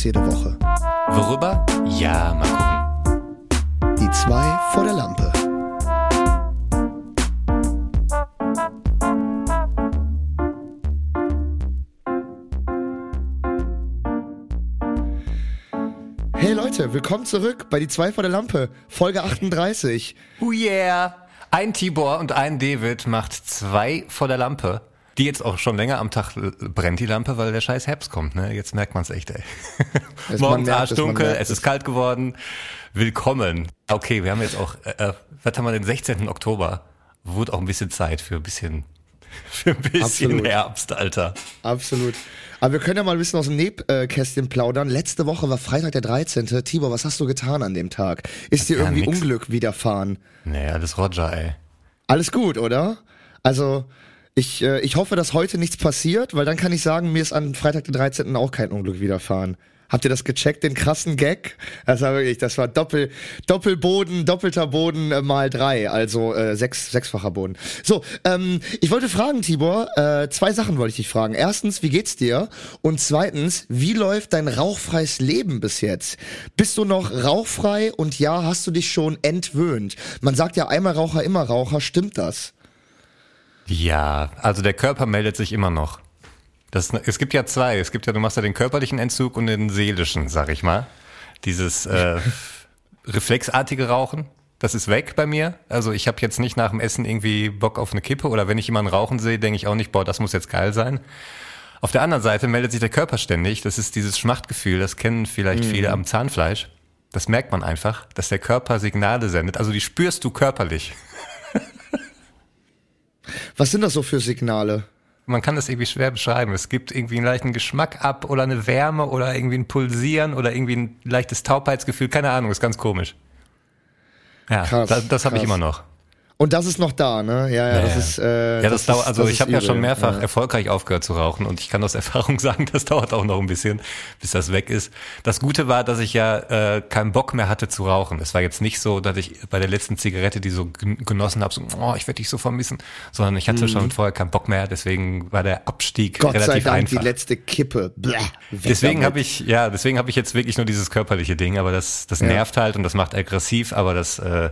uns jede Woche. Worüber? Ja, mal gucken. Die zwei vor der Lampe. Hey Leute, willkommen zurück bei Die zwei vor der Lampe, Folge 38. Oh yeah! Ein Tibor und ein David macht zwei vor der Lampe. Die jetzt auch schon länger am Tag brennt die Lampe, weil der scheiß Herbst kommt, ne? Jetzt merkt man es echt, ey. Morgens arschdunkel, es es. ist kalt geworden. Willkommen. Okay, wir haben jetzt auch, äh, äh, was haben wir den 16. Oktober? Wurde auch ein bisschen Zeit für ein bisschen, für ein bisschen Absolut. Herbst, Alter. Absolut. Aber wir können ja mal ein bisschen aus dem Nebkästchen plaudern. Letzte Woche war Freitag der 13. Tibor, was hast du getan an dem Tag? Ist dir Ja, irgendwie nix. Unglück widerfahren? Nee, alles Roger, ey. Alles gut, oder? Also, ich, äh, ich hoffe, dass heute nichts passiert, weil dann kann ich sagen, mir ist an Freitag den 13. auch kein Unglück widerfahren. Habt ihr das gecheckt, den krassen Gag? Das war wirklich, das war Doppel, Doppelboden, doppelter Boden äh, mal drei, also äh, sechs, sechsfacher Boden. So, ähm, ich wollte fragen, Tibor, äh, zwei Sachen wollte ich dich fragen. Erstens, wie geht's dir? Und zweitens, wie läuft dein rauchfreies Leben bis jetzt? Bist du noch rauchfrei und ja, hast du dich schon entwöhnt? Man sagt ja einmal Raucher, immer Raucher, stimmt das? Ja, also der Körper meldet sich immer noch. Das, es gibt ja zwei. Es gibt ja, du machst ja den körperlichen Entzug und den seelischen, sag ich mal. Dieses äh, reflexartige Rauchen, das ist weg bei mir. Also ich habe jetzt nicht nach dem Essen irgendwie Bock auf eine Kippe oder wenn ich jemanden rauchen sehe, denke ich auch nicht, boah, das muss jetzt geil sein. Auf der anderen Seite meldet sich der Körper ständig. Das ist dieses Schmachtgefühl, das kennen vielleicht viele am Zahnfleisch. Das merkt man einfach, dass der Körper Signale sendet. Also die spürst du körperlich. Was sind das so für Signale? man kann das irgendwie schwer beschreiben. Es gibt irgendwie einen leichten Geschmack ab oder eine Wärme oder irgendwie ein Pulsieren oder irgendwie ein leichtes Taubheitsgefühl. Keine Ahnung, ist ganz komisch. Ja, Krass, das, das habe ich immer noch. Und das ist noch da, ne? Ja, ja, das ist. Äh, Ja, das, dauert. ist, Also das ich habe ja schon mehrfach Ja. erfolgreich aufgehört zu rauchen und ich kann aus Erfahrung sagen, das dauert auch noch ein bisschen, bis das weg ist. Das Gute war, dass ich ja äh, keinen Bock mehr hatte zu rauchen. Es war jetzt nicht so, dass ich bei der letzten Zigarette, die so gen- genossen habe, so, oh, ich werde dich so vermissen, sondern ich hatte schon vorher keinen Bock mehr. Deswegen war der Abstieg Mhm. Gott sei relativ Dank einfach. die letzte Kippe. Weg Deswegen habe ich, ja, deswegen habe ich jetzt wirklich nur dieses körperliche Ding, aber das, das nervt halt und das macht aggressiv, aber das äh,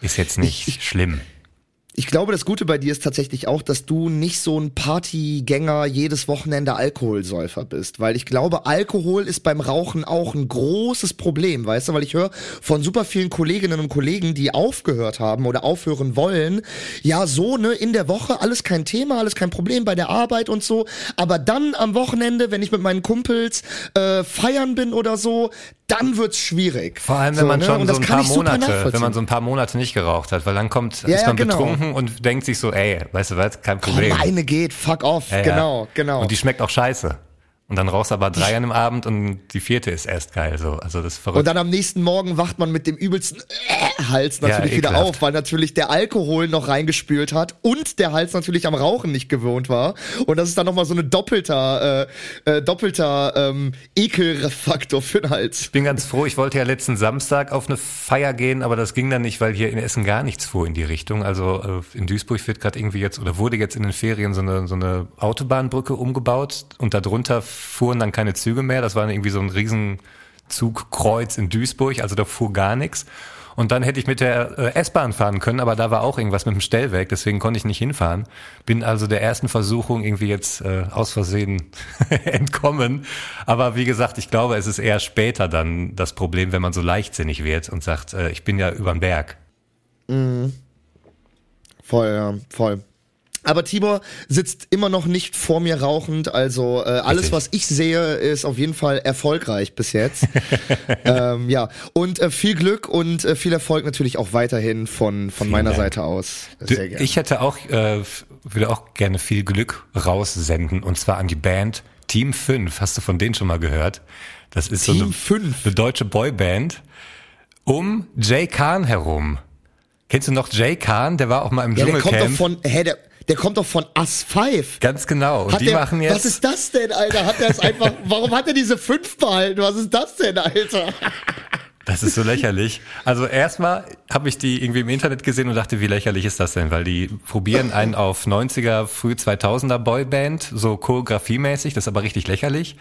ist jetzt nicht schlimm. Ich glaube, das Gute bei dir ist tatsächlich auch, dass du nicht so ein Partygänger, jedes Wochenende Alkoholsäufer bist. Weil ich glaube, Alkohol ist beim Rauchen auch ein großes Problem, weißt du? Weil ich höre von super vielen Kolleginnen und Kollegen, die aufgehört haben oder aufhören wollen, ja, so, ne, in der Woche, alles kein Thema, alles kein Problem bei der Arbeit und so. Aber dann am Wochenende, wenn ich mit meinen Kumpels äh, feiern bin oder so, dann wird's schwierig. Vor allem, wenn so, man ne? schon Und so ein paar Monate, wenn man so ein paar Monate nicht geraucht hat, weil dann kommt, Ja, ist ja, man genau. betrunken und denkt sich so, ey, weißt du was, kein Komm, Problem. eine geht, fuck off, ja. genau, genau. Und die schmeckt auch scheiße. Und dann rauchst du aber drei an einem Abend und die vierte ist erst geil, so. Also das ist verrückt. Und dann am nächsten Morgen wacht man mit dem übelsten äh, Hals natürlich Ja, wieder auf, weil natürlich der Alkohol noch reingespült hat und der Hals natürlich am Rauchen nicht gewohnt war. Und das ist dann nochmal so eine doppelter, äh, äh, doppelter ähm, Ekelfaktor für den Hals. Ich bin ganz froh, ich wollte ja letzten Samstag auf eine Feier gehen, aber das ging dann nicht, weil hier in Essen gar nichts fuhr in die Richtung. Also äh, in Duisburg wird gerade irgendwie jetzt oder wurde jetzt in den Ferien so eine, so eine Autobahnbrücke umgebaut und darunter fuhren dann keine Züge mehr. Das war irgendwie so ein Riesenzugkreuz in Duisburg, also da fuhr gar nichts. Und dann hätte ich mit der äh, S-Bahn fahren können, aber da war auch irgendwas mit dem Stellwerk, deswegen konnte ich nicht hinfahren. Bin also der ersten Versuchung irgendwie jetzt äh, aus Versehen entkommen. Aber wie gesagt, ich glaube, es ist eher später dann das Problem, wenn man so leichtsinnig wird und sagt, äh, ich bin ja übern Berg. Voll, ja, voll. Aber Tibor sitzt immer noch nicht vor mir rauchend, also äh, alles, Richtig. was ich sehe, ist auf jeden Fall erfolgreich bis jetzt. ähm, ja, und äh, viel Glück und äh, viel Erfolg natürlich auch weiterhin von, von meiner Dank. Seite aus. Sehr gerne. ich hätte auch, äh, würde auch gerne viel Glück raussenden und zwar an die Band Team 5. Hast du von denen schon mal gehört? Das ist so Team eine, 5? eine deutsche Boyband um Jay Kahn herum. Kennst du noch Jay Kahn? Der war auch mal im ja, der kommt doch Dschungelcamp. von, hä, der, der kommt doch von Us 5. Ganz genau. Und Hat die der, machen jetzt. was ist das denn, Alter? Hat er es einfach, warum hat er diese 5 behalten? Was ist das denn, Alter? Das ist so lächerlich. Also erstmal habe ich die irgendwie im Internet gesehen und dachte, wie lächerlich ist das denn? Weil die probieren einen auf 90er, früh 2000er Boyband, so choreografiemäßig, das ist aber richtig lächerlich.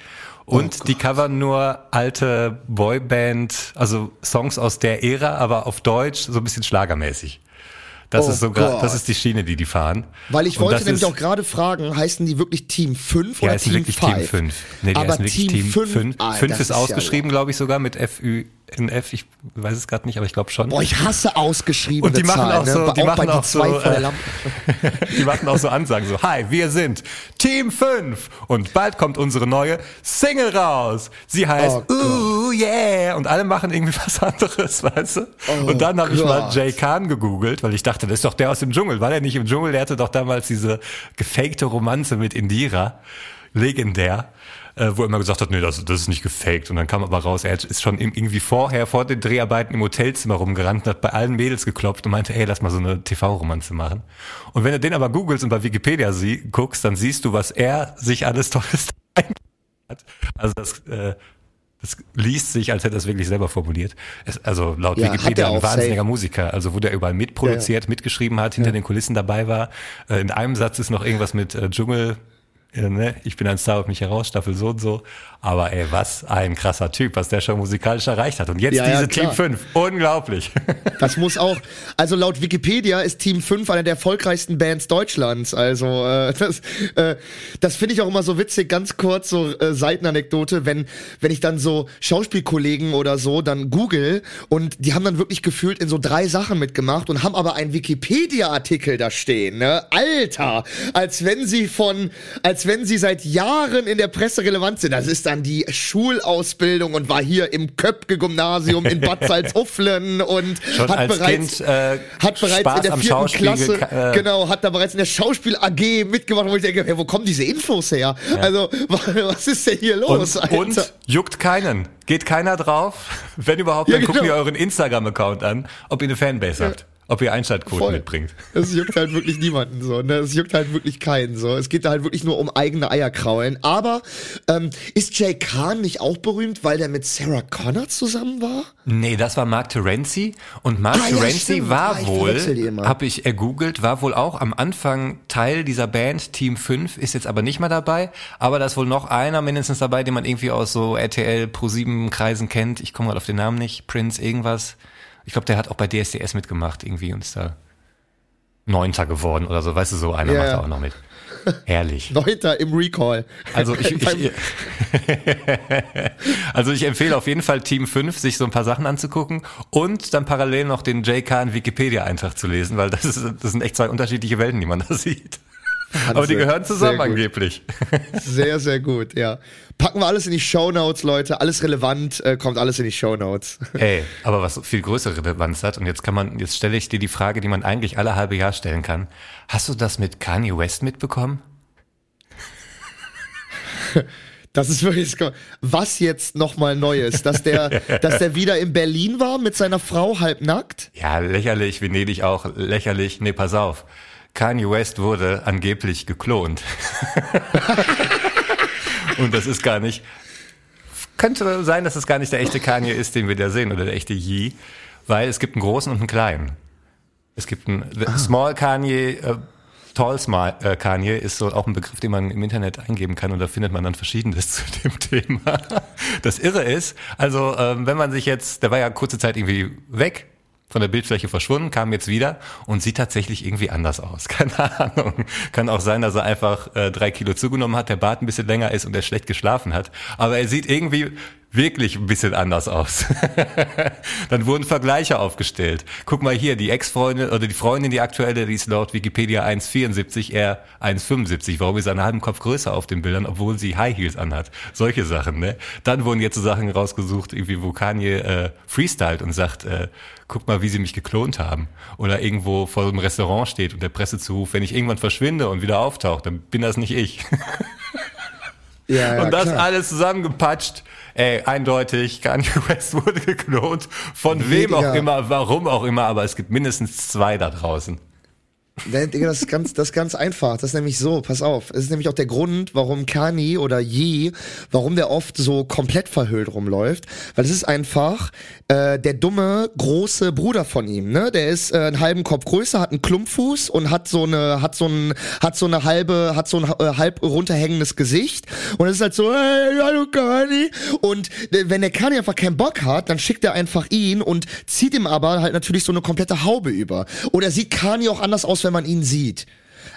Und oh die covern nur alte Boyband, also Songs aus der Ära, aber auf Deutsch, so ein bisschen schlagermäßig. Das oh ist sogar, das ist die Schiene, die die fahren. Weil ich wollte nämlich auch gerade fragen, heißen die wirklich Team 5 oder ja, Team 5? Ja, ist wirklich Team 5. Nee, die Aber heißen wirklich Team 5. 5, ah, 5 ist ausgeschrieben, ja glaube ich, sogar mit FÜ in F, ich weiß es gerade nicht, aber ich glaube schon. Boah, ich hasse ausgeschrieben. Und die machen Zahlen, auch so, ne? die auch machen auch so, äh, die machen auch so Ansagen so, hi, wir sind Team 5 und bald kommt unsere neue Single raus. Sie heißt oh, Ooh yeah und alle machen irgendwie was anderes, weißt du? Oh, und dann habe ich mal Jay Khan gegoogelt, weil ich dachte, das ist doch der aus dem Dschungel. War der nicht im Dschungel? Der hatte doch damals diese gefakte Romanze mit Indira. Legendär äh, wo er immer gesagt hat, nee, das, das ist nicht gefaked. Und dann kam aber raus, er ist schon irgendwie vorher, vor den Dreharbeiten im Hotelzimmer rumgerannt und hat bei allen Mädels geklopft und meinte, ey, lass mal so eine TV-Romanze machen. Und wenn du den aber googelst und bei Wikipedia sie, guckst, dann siehst du, was er sich alles Tolles hat. Also das, äh, das liest sich, als hätte er es wirklich selber formuliert. Es, also laut ja, Wikipedia ein wahnsinniger safe. Musiker, also wo der überall mitproduziert, ja, ja. mitgeschrieben hat, hinter den Kulissen dabei war. Äh, in einem Satz ist noch irgendwas mit äh, Dschungel, ne? ich bin ein Star auf mich heraus, Staffel so und so. Aber ey, was ein krasser Typ, was der schon musikalisch erreicht hat. Und jetzt ja, diese ja, Team 5. Unglaublich. Das muss auch, also laut Wikipedia ist Team 5 eine der erfolgreichsten Bands Deutschlands. Also äh, das, äh, das finde ich auch immer so witzig, ganz kurz, so äh, Seitenanekdote, wenn, wenn ich dann so Schauspielkollegen oder so dann google und die haben dann wirklich gefühlt in so drei Sachen mitgemacht und haben aber einen Wikipedia-Artikel da stehen. Ne? Alter, als wenn sie von, als wenn sie seit Jahren in der Presse relevant sind. Das ist dann die Schulausbildung und war hier im Köpke-Gymnasium in Bad Salzuflen und Schon hat bereits, kind, äh, hat bereits Spaß in der vierten Klasse, äh, genau, hat da bereits in der Schauspiel AG mitgemacht, wo ich denke, hey, wo kommen diese Infos her? Ja. Also, was ist denn hier los? Und, und, juckt keinen. Geht keiner drauf? Wenn überhaupt, dann ja, genau. guckt ihr euren Instagram-Account an, ob ihr eine Fanbase ja. habt ob ihr Einschaltquoten Voll. mitbringt. Es juckt halt wirklich niemanden so. Ne? Es juckt halt wirklich keinen so. Es geht da halt wirklich nur um eigene Eierkraulen. Aber ähm, ist Jay Kahn nicht auch berühmt, weil der mit Sarah Connor zusammen war? Nee, das war Mark Terenzi. Und Mark ah, Terenzi ja, war ah, wohl, habe ich ergoogelt, war wohl auch am Anfang Teil dieser Band Team 5, ist jetzt aber nicht mehr dabei. Aber da ist wohl noch einer mindestens dabei, den man irgendwie aus so RTL Pro 7 Kreisen kennt. Ich komme gerade auf den Namen nicht. Prince irgendwas. Ich glaube, der hat auch bei DSDS mitgemacht irgendwie und ist da Neunter geworden oder so. Weißt du, so einer yeah. macht da auch noch mit. Herrlich. Neunter im Recall. Also ich, ich, also ich empfehle auf jeden Fall Team 5, sich so ein paar Sachen anzugucken und dann parallel noch den JK Wikipedia-Eintrag zu lesen, weil das, ist, das sind echt zwei unterschiedliche Welten, die man da sieht. Wahnsinn. Aber die gehören zusammen angeblich. Sehr, sehr gut, ja. Packen wir alles in die Show Notes, Leute. Alles relevant, äh, kommt alles in die Show Notes. Ey, aber was viel größere Relevanz hat, und jetzt kann man, jetzt stelle ich dir die Frage, die man eigentlich alle halbe Jahr stellen kann. Hast du das mit Kanye West mitbekommen? Das ist wirklich, was jetzt nochmal Neues, dass der, dass der wieder in Berlin war mit seiner Frau halbnackt? Ja, lächerlich, Venedig auch, lächerlich. Nee, pass auf. Kanye West wurde angeblich geklont. Und das ist gar nicht. Könnte sein, dass es gar nicht der echte Kanye ist, den wir da sehen, oder der echte Yee, weil es gibt einen großen und einen kleinen. Es gibt einen ah. Small Kanye, äh, Tall Small äh, Kanye ist so auch ein Begriff, den man im Internet eingeben kann und da findet man dann Verschiedenes zu dem Thema. Das Irre ist, also ähm, wenn man sich jetzt, der war ja kurze Zeit irgendwie weg, von der Bildfläche verschwunden, kam jetzt wieder und sieht tatsächlich irgendwie anders aus. Keine Ahnung. Kann auch sein, dass er einfach äh, drei Kilo zugenommen hat, der Bart ein bisschen länger ist und er schlecht geschlafen hat. Aber er sieht irgendwie wirklich ein bisschen anders aus. Dann wurden Vergleiche aufgestellt. Guck mal hier, die Ex-Freundin oder die Freundin, die aktuelle, die ist laut Wikipedia 1,74, er 1,75. Warum ist er einen halben Kopf größer auf den Bildern, obwohl sie High Heels anhat? Solche Sachen, ne? Dann wurden jetzt so Sachen rausgesucht, irgendwie wo Kanye äh, freestylt und sagt, äh, guck mal, wie sie mich geklont haben. Oder irgendwo vor einem Restaurant steht und der Presse zuruft, wenn ich irgendwann verschwinde und wieder auftauche, dann bin das nicht ich. Ja, ja, und das klar. alles zusammengepatscht. Ey, eindeutig, Kanye West wurde geklont. Von wem auch immer, warum auch immer, aber es gibt mindestens zwei da draußen. Das ist, ganz, das ist ganz einfach. Das ist nämlich so, pass auf. Es ist nämlich auch der Grund, warum Kani oder Yi, warum der oft so komplett verhüllt rumläuft. Weil es ist einfach äh, der dumme, große Bruder von ihm. Ne? Der ist äh, einen halben Kopf größer, hat einen Klumpfuß und hat so eine, hat so ein, hat so eine halbe, hat so ein äh, halb runterhängendes Gesicht. Und es ist halt so, hey, hallo Kani. Und äh, wenn der Kani einfach keinen Bock hat, dann schickt er einfach ihn und zieht ihm aber halt natürlich so eine komplette Haube über. Oder sieht Kani auch anders aus, wenn man ihn sieht.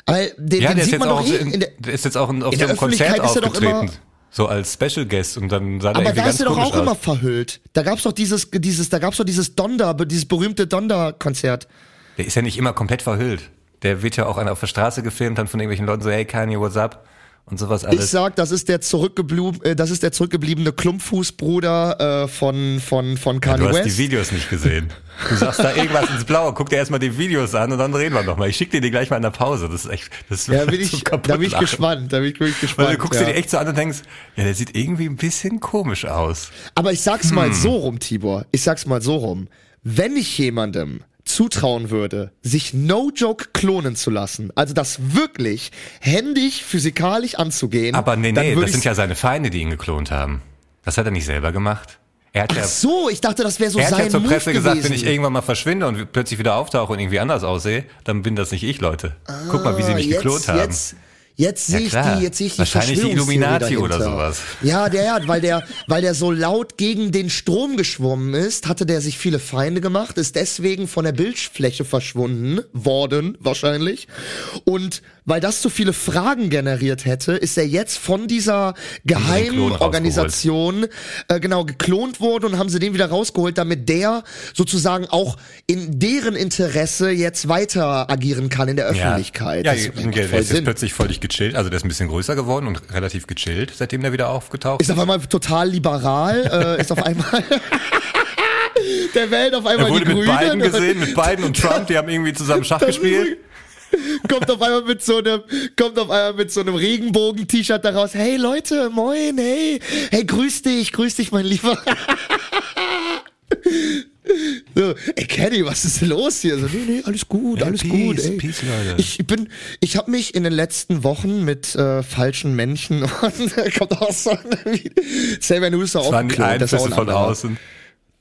Weil den, Ja, den der ist, sieht jetzt man auch, doch eh in, in der, ist jetzt auch in, auf in so der einem Konzert er aufgetreten. immer- so als Special Guest und dann sah der aber da ist er doch auch immer aus. verhüllt. Da gab's doch dieses, dieses, da gab's doch dieses Donder, dieses berühmte Donder-Konzert. Der ist ja nicht immer komplett verhüllt. Der wird ja auch auf der Straße gefilmt, dann von irgendwelchen Leuten so, hey Kanye, what's up? Und sowas Ich alles. sag, das ist der zurückgeblieb, äh, das ist der zurückgebliebene Klumpfußbruder äh, von von von du Kanye hast die West. Videos nicht gesehen. Du sagst da irgendwas ins Blaue, guck dir erstmal die Videos an und dann reden wir nochmal. Ich schick dir die gleich mal in der Pause. Das ist echt, das ist Ja, bin ich, da bin ich Kaputtlachen. gespannt, da bin ich wirklich Weil gespannt. du guckst ja. dir die echt so an und denkst, ja, der sieht irgendwie ein bisschen komisch aus. Aber ich sag's Hm. mal so rum, Tibor. Ich sag's mal so rum. Wenn ich jemandem zutrauen würde, sich no joke klonen zu lassen, also das wirklich händig physikalisch anzugehen, Aber nee, nee, das sind ja seine Feinde, die ihn geklont haben. Das hat er nicht selber gemacht. Er hat ja Ach so, ich dachte, das wäre so Er hat sein ja zur Move Presse gesagt, gewesen. wenn ich irgendwann mal verschwinde und plötzlich wieder auftauche und irgendwie anders aussehe, dann bin das nicht ich, Leute. Guck mal, wie sie mich Ah, jetzt, geklont haben. Jetzt, jetzt Ja, sehe ich klar. die, jetzt sehe ich die Wahrscheinlich die Illuminati dahinter. oder sowas. Ja, der, ja, weil der, weil der so laut gegen den Strom geschwommen ist, hatte der sich viele Feinde gemacht, ist deswegen von der Bildfläche verschwunden worden, wahrscheinlich. Und weil das zu viele Fragen generiert hätte, ist er jetzt von dieser geheimen Organisation äh, genau geklont worden und haben sie den wieder rausgeholt, damit der sozusagen auch in deren Interesse jetzt weiter agieren kann in der Öffentlichkeit. Ja, ja, macht der, ist jetzt plötzlich völlig gechillt. Also der ist ein bisschen größer geworden und relativ gechillt, seitdem der wieder aufgetaucht ist auf einmal total liberal, äh, ist auf einmal der wählt auf einmal Er wurde die mit Grünen. Biden gesehen, mit Biden und Trump, die haben irgendwie zusammen Schach ist gespielt. Kommt auf einmal mit so einem, kommt auf einmal mit so einem Regenbogen-T-Shirt daraus. Hey Leute, moin, hey, hey, grüß dich, grüß dich, mein Lieber. So, ey Kenny, was ist los hier? So, nee, nee, alles gut, Hey, alles peace, gut. Ey. peace, Leute. Ich bin, ich habe mich in den letzten Wochen mit äh, falschen Menschen und kommt auch so ist doch Das auch die geklont, das ist auch ein von anderer. außen.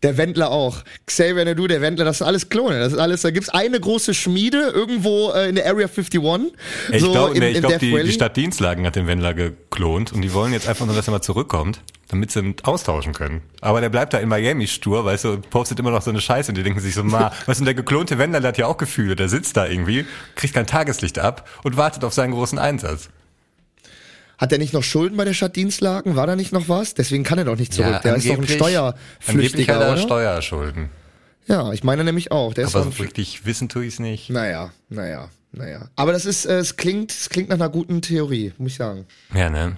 Der Wendler auch. Xavier Nadu, der Wendler, das sind alles Klone. Das ist alles, da gibt's eine große Schmiede irgendwo äh, in der Area 51. Ey, Ich so glaube, nee, glaub, die, die Stadt Dienstlagen hat den Wendler geklont und die wollen jetzt einfach nur, dass er mal zurückkommt, damit sie ihn austauschen können. Aber der bleibt da in Miami stur, weißt du, postet immer noch so eine Scheiße und die denken sich so, ma, weißt du, der geklonte Wendler, der hat ja auch Gefühle, der sitzt da irgendwie, kriegt kein Tageslicht ab und wartet auf seinen großen Einsatz. Hat er nicht noch Schulden bei der Stadt Dienstlagen? War da nicht noch was? Deswegen kann er doch nicht zurück. der ist doch ein Steuerflüchtiger, hat er oder? Steuerschulden. ja, ich meine nämlich auch. Der ist Aber doch so richtig wissen tue ich es nicht. Naja, naja, naja. Aber das ist, äh, es klingt, es klingt nach einer guten Theorie, muss ich sagen. Ja, ne?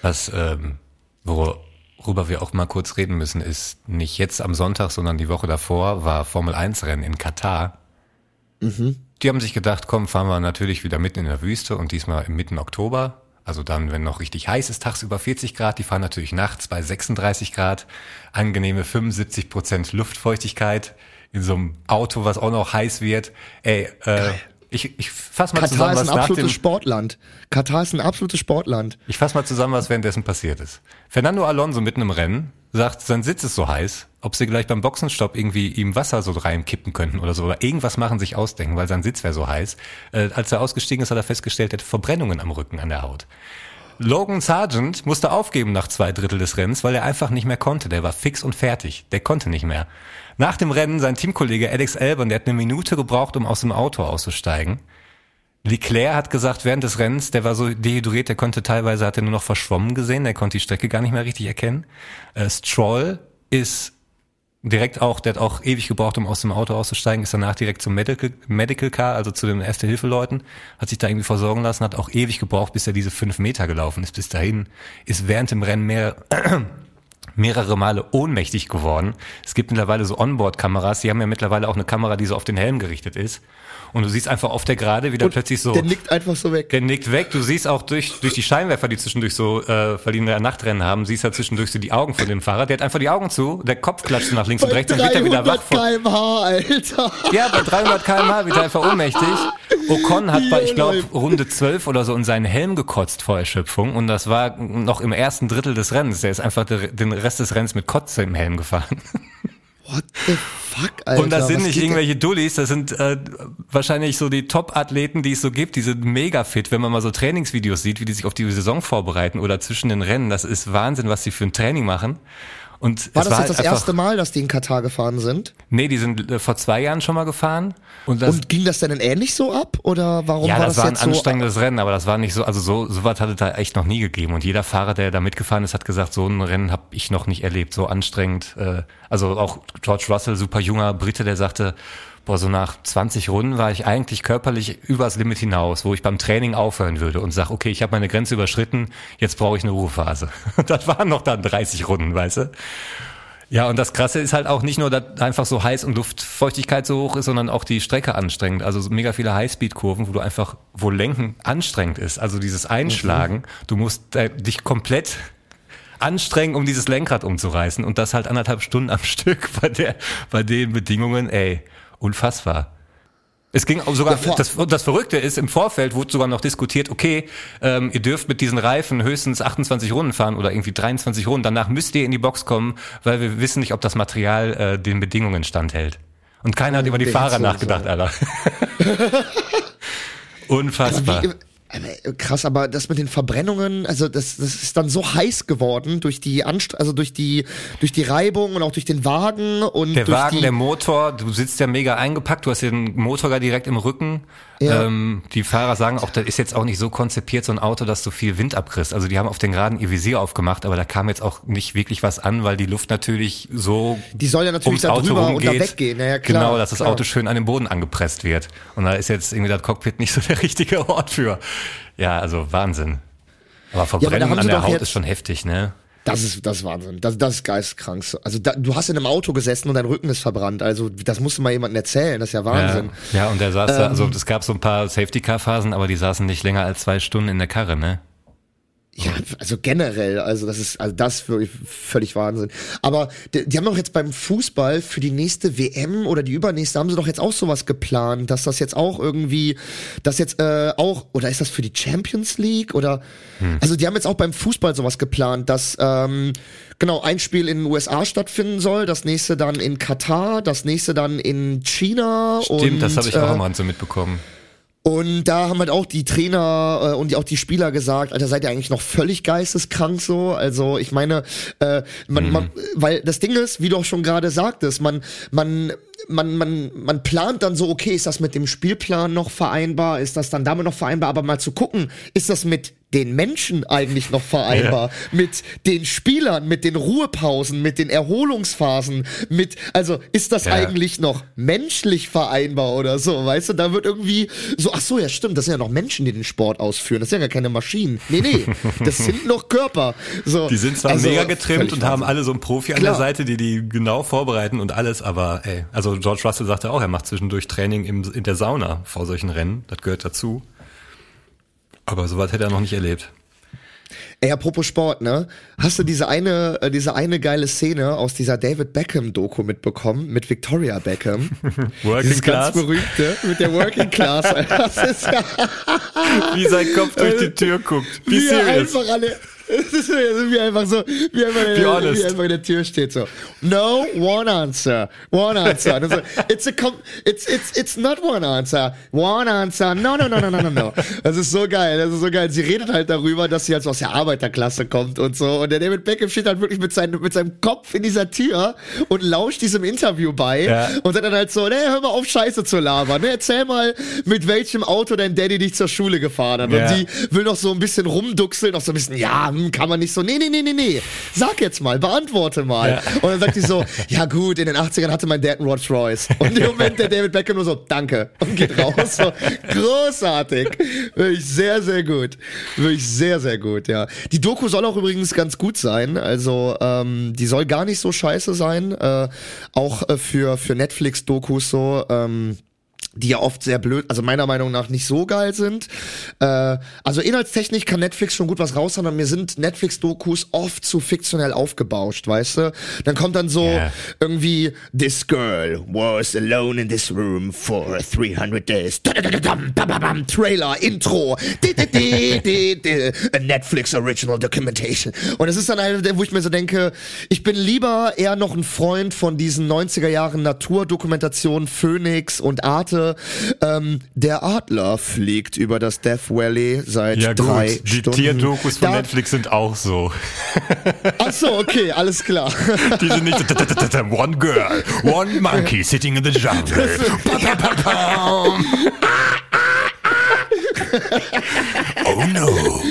Was, ähm, worüber wir auch mal kurz reden müssen, ist nicht jetzt am Sonntag, sondern die Woche davor war Formel 1 Rennen in Katar. Die haben sich gedacht, komm, fahren wir natürlich wieder mitten in der Wüste und diesmal im mitten Oktober. Also dann, wenn noch richtig heiß ist, tagsüber 40 Grad. Die fahren natürlich nachts bei 36 Grad. Angenehme 75 Prozent Luftfeuchtigkeit in so einem Auto, was auch noch heiß wird. Ey, äh, ich, ich fass mal Katar zusammen, ist was ein nach dem, absolutes Sportland. Katar ist ein absolutes Sportland. ich fasse mal zusammen, was währenddessen passiert ist. Fernando Alonso mitten im Rennen sagt, sein Sitz ist so heiß, ob sie gleich beim Boxenstopp irgendwie ihm Wasser so reinkippen könnten oder so oder irgendwas machen, sich ausdenken, weil sein Sitz wäre so heiß. Äh, als er ausgestiegen ist, hat er festgestellt, er hat Verbrennungen am Rücken an der Haut. Logan Sargent musste aufgeben nach zwei Drittel des Rennens, weil er einfach nicht mehr konnte. Der war fix und fertig. Der konnte nicht mehr. Nach dem Rennen sein Teamkollege Alex Albon, der hat eine Minute gebraucht, um aus dem Auto auszusteigen. Leclerc hat gesagt, während des Rennens, der war so dehydriert, der konnte teilweise, hat er nur noch verschwommen gesehen, der konnte die Strecke gar nicht mehr richtig erkennen. Äh, Stroll ist direkt auch, der hat auch ewig gebraucht, um aus dem Auto auszusteigen, ist danach direkt zum Medical, Medical Car, also zu den Erste-Hilfe-Leuten, hat sich da irgendwie versorgen lassen, hat auch ewig gebraucht, bis er diese fünf Meter gelaufen ist. Bis dahin ist während dem Rennen mehr, mehrere Male ohnmächtig geworden. Es gibt mittlerweile so Onboard-Kameras, die haben ja mittlerweile auch eine Kamera, die so auf den Helm gerichtet ist. Und du siehst einfach auf der Gerade wieder plötzlich so. Der nickt einfach so weg. Der nickt weg. Du siehst auch durch, durch die Scheinwerfer, die zwischendurch so, äh, weil die in der Nachtrennen haben, siehst halt zwischendurch so die Augen von dem Fahrer. Der hat einfach die Augen zu, der Kopf klatscht so nach links und Bei rechts, dann wird er wieder 300 wach. Von, kmh, Alter. ja, bei 300 km/h wird er einfach ohnmächtig. Ocon hat bei, ich glaube, Runde 12 oder so in seinen Helm gekotzt vor Erschöpfung und das war noch im ersten Drittel des Rennens. Der ist einfach den Rest des Rennens mit Kotze im Helm gefahren. What the fuck, Alter? Und das sind nicht irgendwelche Dullis, das sind äh, wahrscheinlich so die Top-Athleten, die es so gibt, die sind mega fit, wenn man mal so Trainingsvideos sieht, wie die sich auf die Saison vorbereiten oder zwischen den Rennen. Das ist Wahnsinn, was die für ein Training machen. Und war das war jetzt halt das erste Mal, dass die in Katar gefahren sind? Nee, die sind äh, vor zwei Jahren schon mal gefahren. Und, das, und ging das denn ähnlich so ab? Oder warum ja, war das, das war ein jetzt anstrengendes Rennen, aber das war nicht so, also so, so was hat es da echt noch nie gegeben. Und jeder Fahrer, der da mitgefahren ist, hat gesagt, so ein Rennen habe ich noch nicht erlebt, so anstrengend. Äh, also auch George Russell, super junger Brite, der sagte, boah, so nach 20 Runden war ich eigentlich körperlich übers Limit hinaus, wo ich beim Training aufhören würde und sag, okay, ich habe meine Grenze überschritten, jetzt brauche ich eine Ruhephase. das waren noch dann 30 Runden, weißt du? Ja, und das Krasse ist halt auch nicht nur, dass einfach so heiß und Luftfeuchtigkeit so hoch ist, sondern auch die Strecke anstrengend. Also mega viele Highspeed-Kurven, wo du einfach, wo Lenken anstrengend ist. Also dieses Einschlagen, mhm. du musst äh, dich komplett anstrengen, um dieses Lenkrad umzureißen und das halt anderthalb Stunden am Stück bei der, bei den Bedingungen, ey, unfassbar. Es ging auch sogar, ja, das, das Verrückte ist, im Vorfeld wurde sogar noch diskutiert, okay, ähm, ihr dürft mit diesen Reifen höchstens 28 Runden fahren oder irgendwie 23 Runden, danach müsst ihr in die Box kommen, weil wir wissen nicht, ob das Material äh, den Bedingungen standhält. Und keiner hat über die Fahrer nachgedacht, Alter. Unfassbar. Wie, krass, aber das mit den Verbrennungen, also das, das ist dann so heiß geworden durch die Anst also durch die durch die Reibung und auch durch den Wagen und der Wagen, der Motor, du sitzt ja mega eingepackt, du hast den Motor da direkt im Rücken. Ja. Ähm, die Fahrer sagen auch, das ist jetzt auch nicht so konzipiert so ein Auto, dass du viel Wind abkriegst. Also die haben auf den Geraden ihr Visier aufgemacht, aber da kam jetzt auch nicht wirklich was an, weil die Luft natürlich so die soll ja natürlich da drüber rumgeht. und da weggehen. Ja, klar, genau, dass das klar. Auto schön an den Boden angepresst wird. Und da ist jetzt irgendwie das Cockpit nicht so der richtige Ort für. Ja, also Wahnsinn. Aber Verbrennung ja, aber an der Haut ist schon heftig, ne? Das ist, das ist Wahnsinn. Das, das ist geistkrank. Also da, du hast in einem Auto gesessen und dein Rücken ist verbrannt. Also das musst du mal jemandem erzählen. Das ist ja Wahnsinn. Ja, ja und der saß ähm, da, also es gab so ein paar Safety-Car-Phasen, aber die saßen nicht länger als zwei Stunden in der Karre, ne? Ja, also generell, also das ist, also das für völlig Wahnsinn. Aber die, die haben doch jetzt beim Fußball für die nächste WM oder die übernächste haben sie doch jetzt auch sowas geplant, dass das jetzt auch irgendwie, das jetzt äh, auch, oder ist das für die Champions League oder, hm. also die haben jetzt auch beim Fußball sowas geplant, dass ähm, genau ein Spiel in den USA stattfinden soll, das nächste dann in Katar, das nächste dann in China. Stimmt, und, das habe ich auch äh, mal so mitbekommen. Und da haben halt auch die Trainer äh, und die, auch die Spieler gesagt, Alter, seid ihr eigentlich noch völlig geisteskrank so? Also ich meine, äh, man, mhm. man, weil das Ding ist, wie du auch schon gerade sagtest, man, man, man, man, man plant dann so, okay, ist das mit dem Spielplan noch vereinbar? Ist das dann damit noch vereinbar? Aber mal zu gucken, ist das mit den Menschen eigentlich noch vereinbar? Ja. Mit den Spielern, mit den Ruhepausen, mit den Erholungsphasen, mit, also ist das ja. eigentlich noch menschlich vereinbar oder so? Weißt du, da wird irgendwie so, ach so, ja, stimmt, das sind ja noch Menschen, die den Sport ausführen. Das sind ja gar keine Maschinen. Nee, nee, das sind noch Körper. So, die sind zwar also, mega getrimmt und haben alle so einen Profi an Klar. der Seite, die die genau vorbereiten und alles, aber ey, also George Russell sagte auch, er macht zwischendurch Training im, in der Sauna vor solchen Rennen. Das gehört dazu. Aber sowas hätte er noch nicht erlebt. Ey, apropos Sport, ne? Hast du diese eine, äh, diese eine geile Szene aus dieser David Beckham Doku mitbekommen mit Victoria Beckham? Working Dieses Class. ganz berühmte mit der Working Class. Das ist Wie sein Kopf durch die Tür guckt. Wie, wie serious. einfach alle es ist wie einfach so, wie einfach, in, der, wie einfach in der Tür steht so. No, one answer. One answer. So, it's a it's, it's, it's not one answer. One answer. No, no, no, no, no, no, no. Das ist so geil. Das ist so geil. Sie redet halt darüber, dass sie halt so aus der Arbeiterklasse kommt und so. Und der David Beckham steht halt wirklich mit, seinem mit seinem Kopf in dieser Tür und lauscht diesem Interview bei. Ja. Und sagt dann halt so, ne, hör mal auf, Scheiße zu labern. Ne, erzähl mal, mit welchem Auto dein Daddy dich zur Schule gefahren hat. Ja. Und sie will noch so ein bisschen rumduxeln, noch so ein bisschen, ja, kann man nicht so, nee, nee, nee, nee, nee, sag jetzt mal, beantworte mal. Ja. Und dann sagt die so, ja gut, in den 80ern hatte mein Dad einen Rolls Royce. Und im Moment der David Beckham nur so, danke, und geht raus. So, großartig. Wirklich sehr, sehr gut. Wirklich sehr, sehr gut, ja. Die Doku soll auch übrigens ganz gut sein. Also, ähm, die soll gar nicht so scheiße sein. Äh, auch äh, für, für Netflix-Dokus so. Ähm, die ja oft sehr blöd, also meiner Meinung nach nicht so geil sind. Äh, also inhaltstechnisch kann Netflix schon gut was raushauen, aber mir sind Netflix-Dokus oft zu fiktionell aufgebauscht, weißt du? Dann kommt dann so Ja. irgendwie This girl was alone in this room for 300 days. Da-da-da-da-dam, ba-ba-bam, Trailer, Intro, a Netflix Original Documentation. Und es ist dann halt, wo ich mir so denke, ich bin lieber eher noch ein Freund von diesen 90er Jahren Naturdokumentationen Phoenix und Arte. Ähm, der Adler fliegt über das Death Valley seit drei die Stunden. Tierdokus von Da- Netflix sind auch so. Ach so, okay, alles klar. Die sind nicht so, one girl, one monkey sitting in the jungle. oh no.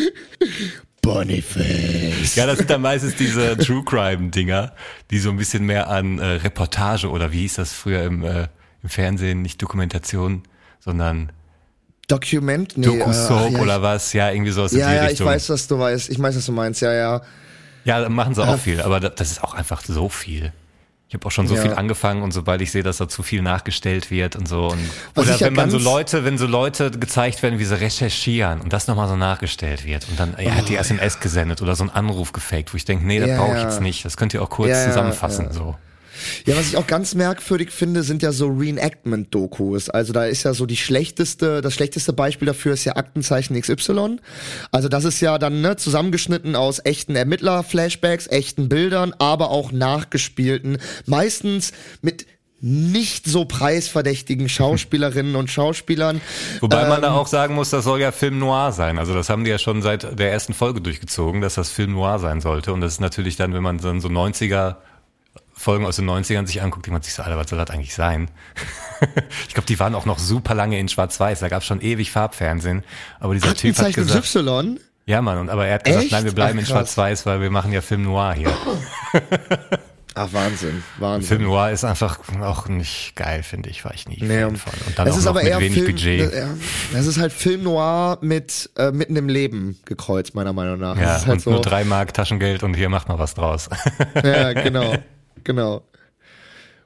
Boniface. Ja, das sind dann meistens diese True Crime Dinger, die so ein bisschen mehr an äh, Reportage oder wie hieß das früher im, äh, im Fernsehen, nicht Dokumentation, sondern Dokument? Nee, Doku-Soap äh, ja, oder was, ja, irgendwie sowas in Ja, die ja, ich Richtung. weiß, was du weißt. Ich weiß, was du meinst. Ja, ja. Ja, machen sie auch viel, aber da- das ist auch einfach so viel. Ich habe auch schon so Ja. viel angefangen und sobald ich sehe, dass da zu viel nachgestellt wird und so und oder ja wenn man so Leute, wenn so Leute gezeigt werden, wie sie recherchieren und das nochmal so nachgestellt wird und dann er hat die SMS gesendet oder so einen Anruf gefaked, wo ich denke, nee, das Oh, Ja, brauche ich ja. jetzt nicht. Das könnt ihr auch kurz Ja, ja, zusammenfassen ja. so. Ja, was ich auch ganz merkwürdig finde, sind ja so Reenactment-Dokus. Also da ist ja so die schlechteste, das schlechteste Beispiel dafür ist ja Aktenzeichen XY. Also das ist ja dann ne, zusammengeschnitten aus echten Ermittler-Flashbacks, echten Bildern, aber auch nachgespielten, meistens mit nicht so preisverdächtigen Schauspielerinnen und Schauspielern. Wobei man Ähm. da auch sagen muss, das soll ja Film Noir sein. Also das haben die ja schon seit der ersten Folge durchgezogen, dass das Film Noir sein sollte. Und das ist natürlich dann, wenn man dann so 90er Folgen aus den 90ern sich anguckt, denkt man sich so, Alter, was soll das eigentlich sein? ich glaube, die waren auch noch super lange in Schwarz-Weiß. Da gab es schon ewig Farbfernsehen. Aber dieser Typ hat gesagt, Y? ja Mann, und aber er hat gesagt, Echt? nein, wir bleiben Ach, in. Schwarz-Weiß, weil wir machen ja Film Noir hier. Ach, Wahnsinn, Wahnsinn. Film Noir ist einfach auch nicht geil, finde ich, war ich nie Nee, Fan von. Und dann es auch ist noch aber mit eher wenig Film, Budget. Es ist halt Film Noir mit äh, mitten im Leben gekreuzt, meiner Meinung nach. Ja, halt und so, nur drei Mark Taschengeld und hier macht mal was draus. ja, genau, genau.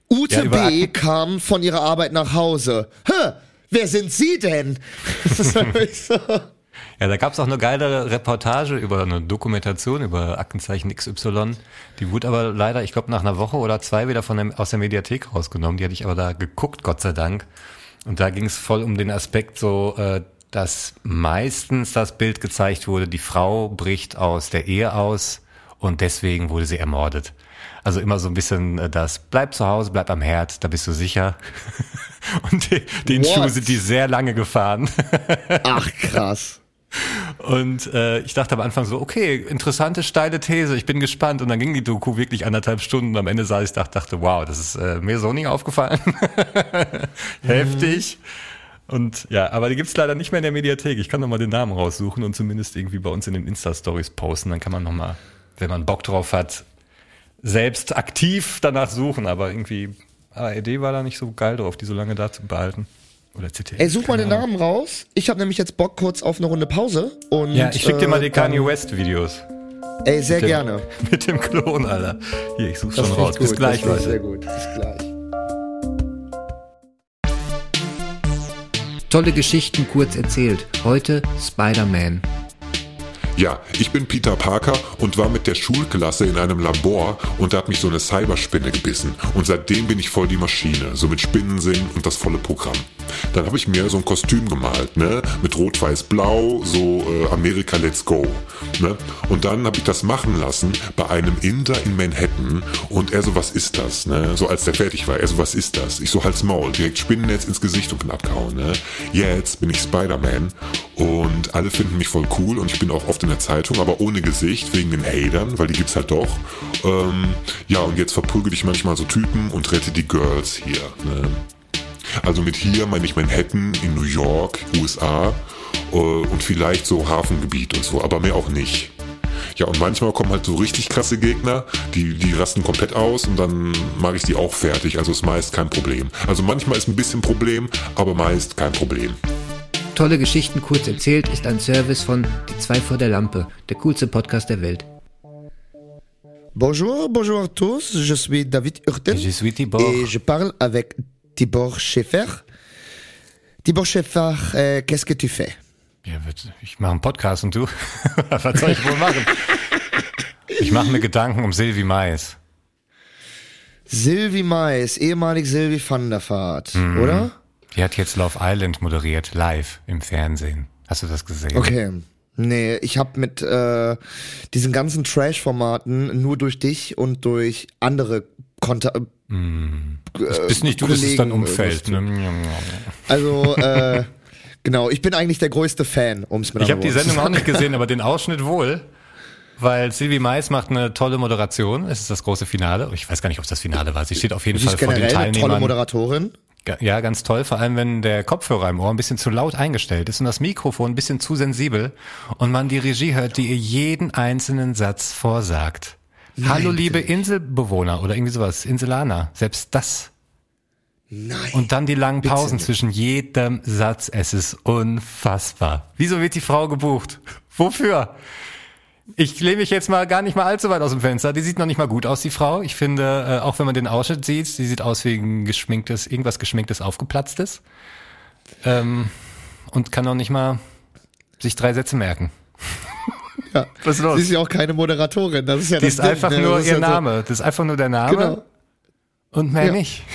Ute Ja, B. Kam von ihrer Arbeit nach Hause. Hä? Wer sind Sie denn? Das ist wirklich so. Ja, da gab's auch eine geile Reportage über eine Dokumentation über Aktenzeichen XY. Die wurde aber leider, ich glaube, nach einer Woche oder zwei wieder von der, aus der Mediathek rausgenommen. Die hatte ich aber da geguckt, Gott sei Dank. Und da ging's voll um den Aspekt so, äh, dass meistens das Bild gezeigt wurde, die Frau bricht aus der Ehe aus und deswegen wurde sie ermordet. Also immer so ein bisschen äh, das, bleib zu Hause, bleib am Herd, da bist du sicher. Und den, den? Schuh sind die sehr lange gefahren. Ach, krass. Und äh, ich dachte am Anfang so, okay, interessante, steile These, ich bin gespannt. Und dann ging die Doku wirklich anderthalb Stunden. Und am Ende saß ich da, dachte, wow, das ist äh, mir so nie aufgefallen. Heftig. Und ja, aber die gibt's leider nicht mehr in der Mediathek. Ich kann noch mal den Namen raussuchen und zumindest irgendwie bei uns in den Insta-Stories posten. Dann kann man noch mal, wenn man Bock drauf hat, selbst aktiv danach suchen. Aber irgendwie, ARD war da nicht so geil drauf, die so lange da zu behalten. Oder ZDF. Ey, such mal den. Namen raus. Ich habe nämlich jetzt Bock kurz auf eine Runde Pause. Und, Ja, ich schick dir mal äh, die Kanye dann- West Videos. Ey, sehr Mit dem- gerne. Mit dem Klon, Alter. Hier, ich such's Das schon raus. ich Bis gut, gleich, Leute. Sehr gut. Bis gleich. Tolle Geschichten kurz erzählt. Heute Spider-Man. Ja, ich bin Peter Parker und war mit der Schulklasse in einem Labor und da hat mich so eine Cyberspinne gebissen. Und seitdem bin ich voll die Maschine, so mit Spinnensinn und das volle Programm. Dann habe ich mir so ein Kostüm gemalt, ne, mit rot-weiß-blau, so äh, Amerika Let's Go, ne. Und dann habe ich das machen lassen bei einem Inder in Manhattan und er so, was ist das, ne, so als der fertig war, er so, was ist das? Ich so, Hals Maul, direkt Spinnennetz ins Gesicht und knapp gehauen, ne. Jetzt bin ich Spider-Man und alle finden mich voll cool und ich bin auch oft in der Zeitung, aber ohne Gesicht, wegen den Hatern, weil die gibt's halt doch. Ähm, ja, und jetzt verprügel ich manchmal so Typen und rette die Girls hier. Ne? Also mit hier meine ich Manhattan in New York, USA äh, und vielleicht so Hafengebiet und so, aber mehr auch nicht. Ja, und manchmal kommen halt so richtig krasse Gegner, die, die rasten komplett aus und dann mache ich die auch fertig. Also ist meist kein Problem. Also manchmal ist ein bisschen Problem, aber meist kein Problem. Tolle Geschichten kurz erzählt ist ein Service von Die zwei vor der Lampe, der coolste Podcast der Welt. Bonjour, bonjour à tous. Je suis David Hurten. Je suis Tibor. Et je parle avec Tibor Schäfer. Die Boschefach, äh, qu'est-ce que tu fais? Ja, ich mache einen Podcast und du? Was soll ich wohl machen? Ich mache mir Gedanken um Sylvie Mais. Sylvie Mais, ehemalig Sylvie van der Vaart, Mhm. oder? Die hat jetzt Love Island moderiert, live im Fernsehen. Hast du das gesehen? Okay. Nee, ich habe mit äh, diesen ganzen Trash-Formaten nur durch dich und durch andere Konta Bist nicht du, Kollegen, Umfeld. äh, Ne? Also, äh, genau, ich bin eigentlich der größte Fan, um es mit Ich habe die Sendung auch nicht gesehen, aber den Ausschnitt wohl. Weil Sylvie Mais macht eine tolle Moderation. Es ist das große Finale. Ich weiß gar nicht, ob es das Finale war. Sie steht auf jeden Sie Fall ist vor den generell eine tolle Teilnehmern. Moderatorin. Ja, ganz toll. Vor allem, wenn der Kopfhörer im Ohr ein bisschen zu laut eingestellt ist und das Mikrofon ein bisschen zu sensibel und man die Regie hört, die ihr jeden einzelnen Satz vorsagt. Hallo, liebe Inselbewohner oder irgendwie sowas, Inselaner. Selbst das. Nein. Und dann die langen Pausen nicht. zwischen jedem Satz. Es ist unfassbar. Wieso wird die Frau gebucht? Wofür? Ich lehne mich jetzt mal gar nicht mal allzu weit aus dem Fenster. Die sieht noch nicht mal gut aus, die Frau. Ich finde, äh, auch wenn man den Ausschnitt sieht, sie sieht aus wie ein geschminktes, irgendwas geschminktes, aufgeplatztes. Ähm, und kann noch nicht mal sich drei Sätze merken. Ja. Was ist los? Sie ist ja auch keine Moderatorin. Das ist ja Die das ist Ding, einfach ne? nur ihr Name. Das ist einfach nur der Name Genau. und mehr Ja. nicht.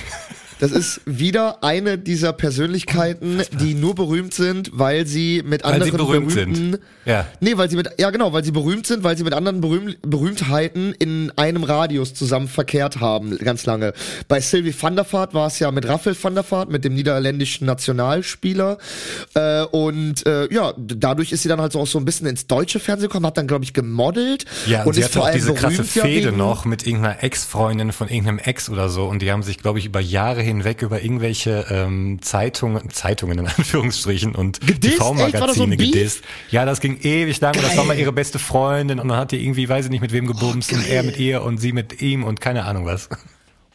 Das ist wieder eine dieser Persönlichkeiten, die nur berühmt sind, weil sie mit Weil sie anderen berühmt berühmten, sind. Ja. Nee, weil sie mit, ja genau, weil sie berühmt sind, weil sie mit anderen Berühm, Berühmtheiten in einem Radius zusammen verkehrt haben, ganz lange. Bei Sylvie van der Vaart war es ja mit Raphael van der Vaart, mit dem niederländischen Nationalspieler. Äh, und äh, ja, dadurch ist sie dann halt so auch so ein bisschen ins deutsche Fernsehen gekommen, hat dann, glaube ich, gemodelt. Ja, und, und sie ist hatte vor auch diese krasse ja Fehde noch mit irgendeiner Ex-Freundin von irgendeinem Ex oder so. Und die haben sich, glaube ich, über Jahre hinweg über irgendwelche ähm, Zeitungen, Zeitungen in Anführungsstrichen und so TV-Magazine Beef? gedisst. Ja, das ging ewig lang und das war mal ihre beste Freundin und dann hat die irgendwie, weiß ich nicht mit wem gebumst und geil. er mit ihr und sie mit ihm und keine Ahnung was.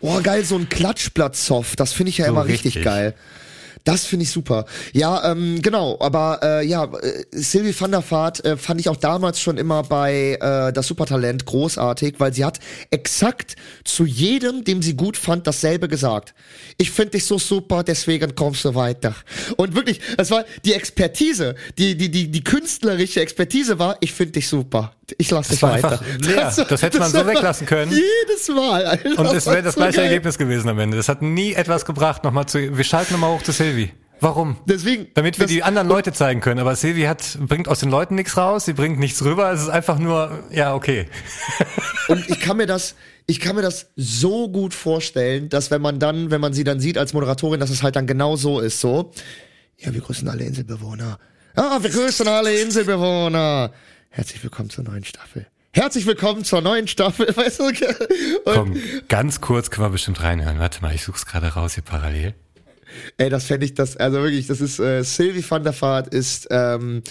Oh, geil, so ein Klatschblatt-Soft, das finde ich ja So immer richtig, richtig. geil. Das finde ich super. Ja, ähm, genau, aber äh, ja, äh, Sylvie van der Vaart äh, fand ich auch damals schon immer bei äh, das Supertalent großartig, weil sie hat exakt zu jedem, dem sie gut fand, dasselbe gesagt. Ich finde dich so super, deswegen kommst du weiter. Und wirklich, das war die Expertise, die die die die künstlerische Expertise war, ich finde dich super. Ich lasse dich weiter. leer. Das hätte man so weglassen können. Jedes Mal. Alter. Und es wäre das so gleiche geil. Ergebnis gewesen am Ende. Das hat nie etwas gebracht, nochmal zu, wir schalten nochmal hoch zu Sylvie. Warum? Deswegen, Damit wir die anderen Leute zeigen können. Aber Silvi hat, bringt aus den Leuten nichts raus, sie bringt nichts rüber. Es ist einfach nur, ja, okay. Und ich kann mir das, ich kann mir das so gut vorstellen, dass wenn man dann, wenn man sie dann sieht als Moderatorin, dass es halt dann genau so ist, so. Ja, wir grüßen alle Inselbewohner. Ah, wir grüßen alle Inselbewohner. Herzlich willkommen zur neuen Staffel. Herzlich willkommen zur neuen Staffel. Weißt du? Und, Komm, ganz kurz können wir bestimmt reinhören. Warte mal, ich such's gerade raus hier parallel. Ey, das fände ich das, also wirklich, das ist, äh, Sylvie van der Vaart ist, ähm,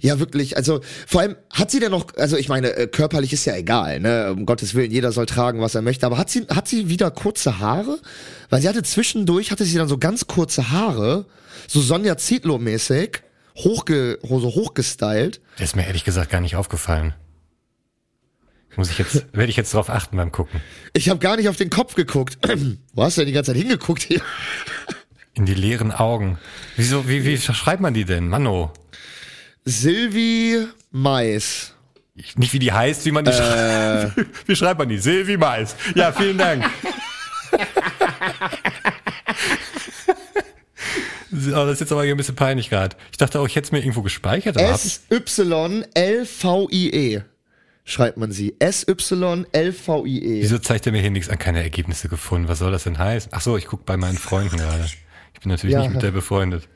ja wirklich, also vor allem hat sie denn noch, also ich meine, äh, körperlich ist ja egal, ne, um Gottes Willen, jeder soll tragen, was er möchte, aber hat sie, hat sie wieder kurze Haare? Weil sie hatte zwischendurch, hatte sie dann so ganz kurze Haare, so Sonja Zietlow-mäßig, hochge, so hochgestylt. Das ist mir ehrlich gesagt gar nicht aufgefallen. Muss ich jetzt, werde ich jetzt drauf achten beim Gucken. Ich habe gar nicht auf den Kopf geguckt. Wo hast du denn die ganze Zeit hingeguckt hier? In die leeren Augen. Wieso, wie, wie schreibt man die denn? Manno. Sylvie Mais. Ich- Nicht wie die heißt, wie man die Äh. schreibt. Wie schreibt man die? Silvi Mais. Ja, vielen Dank. Oh, das ist jetzt aber hier ein bisschen peinlich gerade. Ich dachte auch, ich hätte es mir irgendwo gespeichert. S-Y-L-V-I-E. Schreibt man sie. S-Y-L-V-I-E. Wieso zeigt er mir hier nichts an? Keine Ergebnisse gefunden. Was soll das denn heißen? Ach so, ich gucke bei meinen Freunden gerade. Ich bin natürlich Ja. nicht mit der befreundet.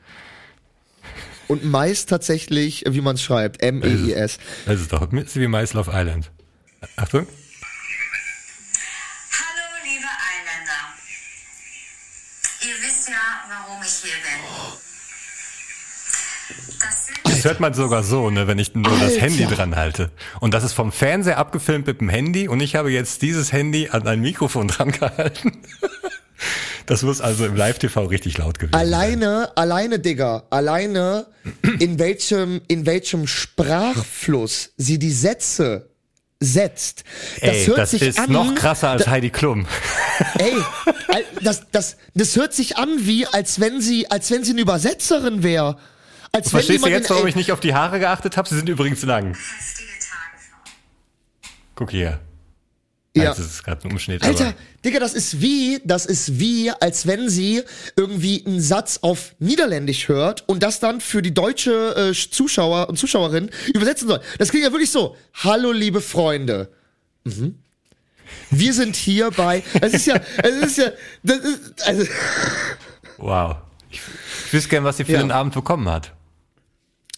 Und Mais tatsächlich, wie man es schreibt. M-E-I-S. Das ist doch wie Mais Love Island. Achtung. Hallo, liebe Eiländer. Ihr wisst ja, warum ich hier bin. Das Das hört man sogar so, ne, wenn ich nur das Alter. Handy dran halte. Und das ist vom Fernseher abgefilmt mit dem Handy und ich habe jetzt dieses Handy an ein Mikrofon dran gehalten. Das muss also im Live-TV richtig laut gewesen sein. Alleine, alleine, Digga, alleine in welchem, in welchem Sprachfluss sie die Sätze setzt. Das Ey, hört das sich ist an. noch krasser als Heidi Klum. ey, das, das, das hört sich an wie, als wenn sie, als wenn sie eine Übersetzerin wäre. Als wenn Verstehst du jetzt, warum ey, ich nicht auf die Haare geachtet habe? Sie sind übrigens lang. Guck hier. Ja. Das ist gerade ein Umschnitt. Alter, aber Digga, das ist wie, das ist wie, als wenn sie irgendwie einen Satz auf Niederländisch hört und das dann für die deutsche äh, Zuschauer und Zuschauerin übersetzen soll. Das klingt ja wirklich so. Hallo, liebe Freunde. Mhm. Wir sind hier bei, es ist ja, es ist ja, das ist, also, wow. Ich, ich wüsste gern, was sie für Ja. den Abend bekommen hat.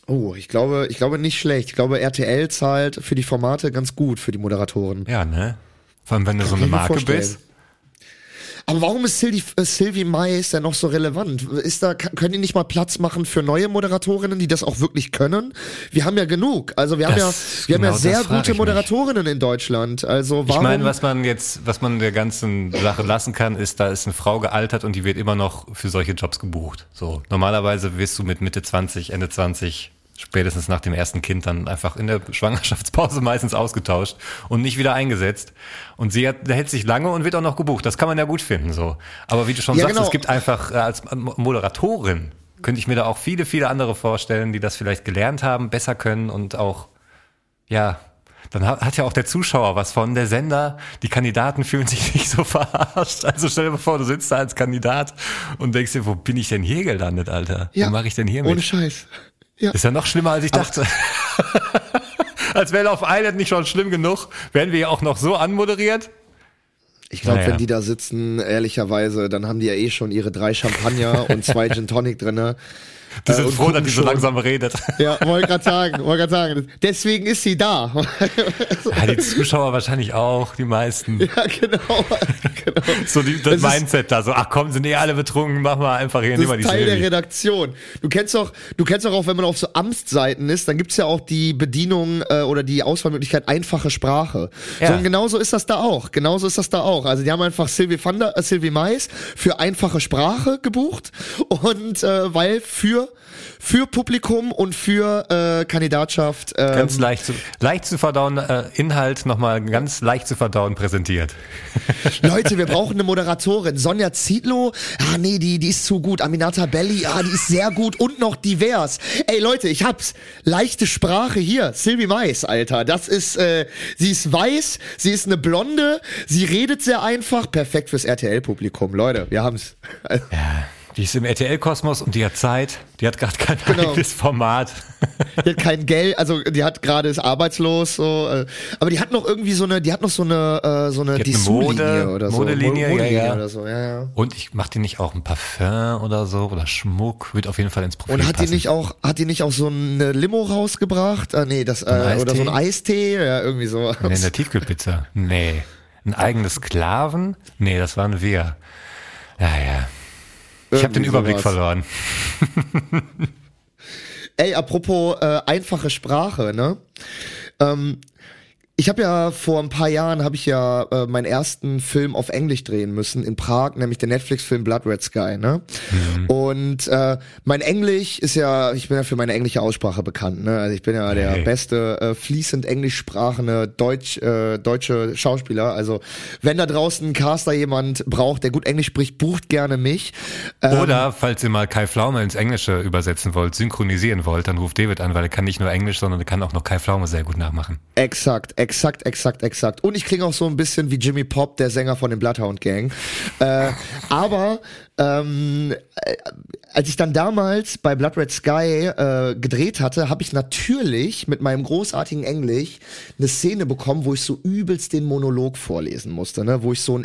oh, ich glaube, ich glaube nicht schlecht. Ich glaube, RTL zahlt für die Formate ganz gut für die Moderatoren. Ja, ne? Vor allem, wenn du so eine Marke bist. Aber warum ist Sylvie, äh, Sylvie Mais denn noch so relevant? Ist da, können die nicht mal Platz machen für neue Moderatorinnen, die das auch wirklich können? Wir haben ja genug. Also wir haben ja, Das- wir haben ja genau sehr gute. Moderatorinnen in Deutschland. Also warum? Ich meine, was man jetzt, was man der ganzen Sache lassen kann, ist, da ist eine Frau gealtert und die wird immer noch für solche Jobs gebucht. So normalerweise wirst du mit Mitte 20, Ende 20 spätestens nach dem ersten Kind dann einfach in der Schwangerschaftspause meistens ausgetauscht und nicht wieder eingesetzt. Und sie hat, hält sich lange und wird auch noch gebucht. Das kann man ja gut finden, so. Aber wie du schon Ja, sagst, genau. es gibt einfach äh, als Mo- Moderatorin könnte ich mir da auch viele, viele andere vorstellen, die das vielleicht gelernt haben, besser können und auch ja, dann hat, ja auch der Zuschauer was von, der Sender, die Kandidaten fühlen sich nicht so verarscht. Also stell dir mal vor, du sitzt da als Kandidat und denkst dir, wo bin ich denn hier gelandet, Alter? ja, Wo mache ich denn hier Ohne mit? Scheiß. Ja. Ist ja noch schlimmer, als ich dachte. als wäre auf Island nicht schon schlimm genug, werden wir ja auch noch so anmoderiert. Ich glaube, Naja. wenn die da sitzen, ehrlicherweise, dann haben die ja eh schon ihre drei Champagner und zwei Gin Tonic drinne. Die Äh, sind und froh, dass die so schon. langsam redet. Ja, wollte gerade sagen, wollte gerade sagen. Deswegen ist sie da. Ja, die Zuschauer wahrscheinlich auch, die meisten. ja, genau. genau. So die, das, Das ist- Mindset da, so, ach komm, sind eh alle betrunken, mach mal einfach hier, Das nimm mal ist die Teil der. Redaktion. Du kennst doch, du kennst doch auch, wenn man auf so Amtsseiten ist, dann gibt's ja auch die Bedienung äh, oder die Auswahlmöglichkeit einfache Sprache. Ja. So, und genauso ist das da auch. Genauso ist das da auch. Also die haben einfach Sylvie van der, äh, Sylvie Mais für einfache Sprache gebucht und äh, weil für für Publikum und für äh, Kandidatschaft äh, Ganz leicht zu, leicht zu verdauen, äh, Inhalt nochmal ganz leicht zu verdauen präsentiert. Leute, wir brauchen eine Moderatorin. Sonja Zietlow, ah nee, die, die ist zu gut. Aminata Belli, ah, die ist sehr gut und noch divers. Ey Leute, ich hab's. Leichte Sprache hier. Sylvie Mais, Alter. Das ist, äh, sie ist weiß, sie ist eine Blonde, sie redet sehr einfach. Perfekt fürs RTL-Publikum. Leute, wir haben's. Die ist im RTL-Kosmos und die hat Zeit. Die hat gerade kein Genau. eigenes Format. Die hat kein Geld, also die hat gerade ist arbeitslos, so, äh, aber die hat noch irgendwie so eine, die hat noch so eine, äh, so eine Die eine Mode- oder so. Modelinie, Mo- ja, ja. oder so, ja, ja. Und ich mach die nicht auch ein Parfum oder so oder Schmuck, wird auf jeden Fall ins Profil Und hat die passen. nicht auch, hat die nicht auch so eine Limo rausgebracht? Ah, nee, das, äh, oder so ein Eistee? Ja, irgendwie so. Nee, in der Tiefkühlpizza. Nee. Ein eigenes Sklaven? Nee, das waren wir. Ja, ja. Ich habe den Überblick sowas. verloren. Ey, apropos äh, einfache Sprache, ne? Ähm, ich habe ja vor ein paar Jahren habe ich ja äh, meinen ersten Film auf Englisch drehen müssen in Prag, nämlich den Netflix-Film Blood Red Sky, ne? Und äh, mein Englisch ist ja, ich bin ja für meine englische Aussprache bekannt, ne? Also ich bin ja der Hey. beste äh, fließend englisch sprachende Deutsch äh, deutsche Schauspieler. Also wenn da draußen ein Caster jemand braucht, der gut Englisch spricht, bucht gerne mich. Ähm, Oder, falls ihr mal Kai Pflaume ins Englische übersetzen wollt, synchronisieren wollt, dann ruft David an, weil er kann nicht nur Englisch, sondern er kann auch noch Kai Pflaume sehr gut nachmachen. Exakt, exakt, exakt, exakt. Und ich klinge auch so ein bisschen wie Jimmy Pop, der Sänger von den Bloodhound Gang. äh, aber ähm, äh, als ich dann damals bei Blood Red Sky äh, gedreht hatte, habe ich natürlich mit meinem großartigen Englisch eine Szene bekommen, wo ich so übelst den Monolog vorlesen musste, ne? wo ich so einen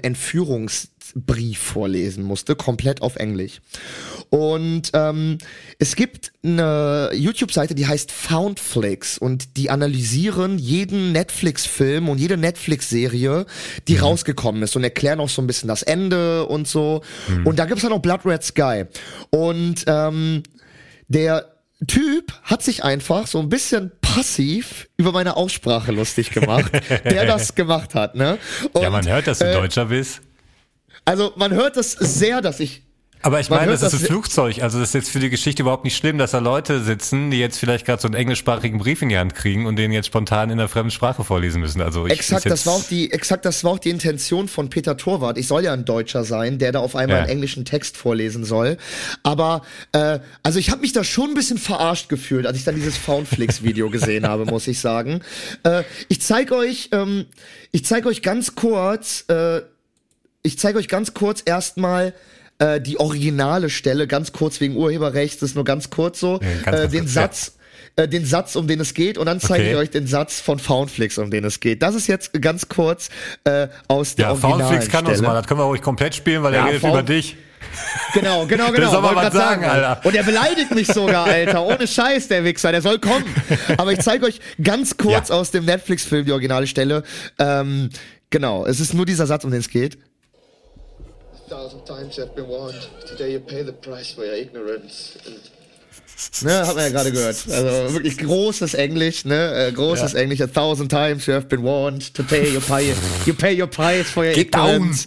Entführungsbrief vorlesen musste, komplett auf Englisch. Und ähm, es gibt eine YouTube-Seite, die heißt Foundflix und die analysieren jeden Netflix-Film und jede Netflix-Serie, die rausgekommen ist und erklären auch so ein bisschen das Ende und so. Und da gibt's dann auch Blood Red Sky. Und ähm, der Typ hat sich einfach so ein bisschen passiv über meine Aussprache lustig gemacht, der das gemacht hat, ne? Und, ja, man hört, dass du äh, Deutscher bist. Also man hört das sehr, dass ich Aber ich Man meine, das ist das- ein Flugzeug. Also das ist jetzt für die Geschichte überhaupt nicht schlimm, dass da Leute sitzen, die jetzt vielleicht gerade so einen englischsprachigen Brief in die Hand kriegen und den jetzt spontan in der fremden Sprache vorlesen müssen. Also ich, Exakt, das war auch die, exakt, das war auch die Intention von Peter Torwart. Ich soll ja ein Deutscher sein, der da auf einmal Ja. einen englischen Text vorlesen soll. Aber äh, also ich habe mich da schon ein bisschen verarscht gefühlt, als ich dann dieses Foundflix-Video gesehen habe, muss ich sagen. Äh, ich zeig euch, ähm, ich zeig euch ganz kurz, äh, ich zeige euch ganz kurz erstmal äh, die originale Stelle, ganz kurz wegen Urheberrechts, das ist nur ganz kurz so, Ja, ganz, äh, den kurz, ja. Satz, äh, den Satz, um den es geht, und dann zeige Okay. ich euch den Satz von Foundflix, um den es geht. Das ist jetzt ganz kurz äh, aus der Ja, originalen Foundflix kann uns Stelle. mal, das können wir ruhig komplett spielen, weil Ja, er redet Found- über dich. Genau, genau, genau. soll mal was grad sagen, Alter. Und er beleidigt mich sogar, Alter. Ohne Scheiß, der Wichser. Der soll kommen. Aber ich zeige euch ganz kurz Ja. aus dem Netflix-Film die originale Stelle. Ähm, genau, es ist nur dieser Satz, um den es geht. Thousand times you have been warned. Today you pay the price for your ignorance. Ne, hat man ja gerade gehört. Also wirklich großes Englisch, ne? Äh, großes Englisch. A thousand times you have been warned to pay your pay, you pay your price for your Get ignorance.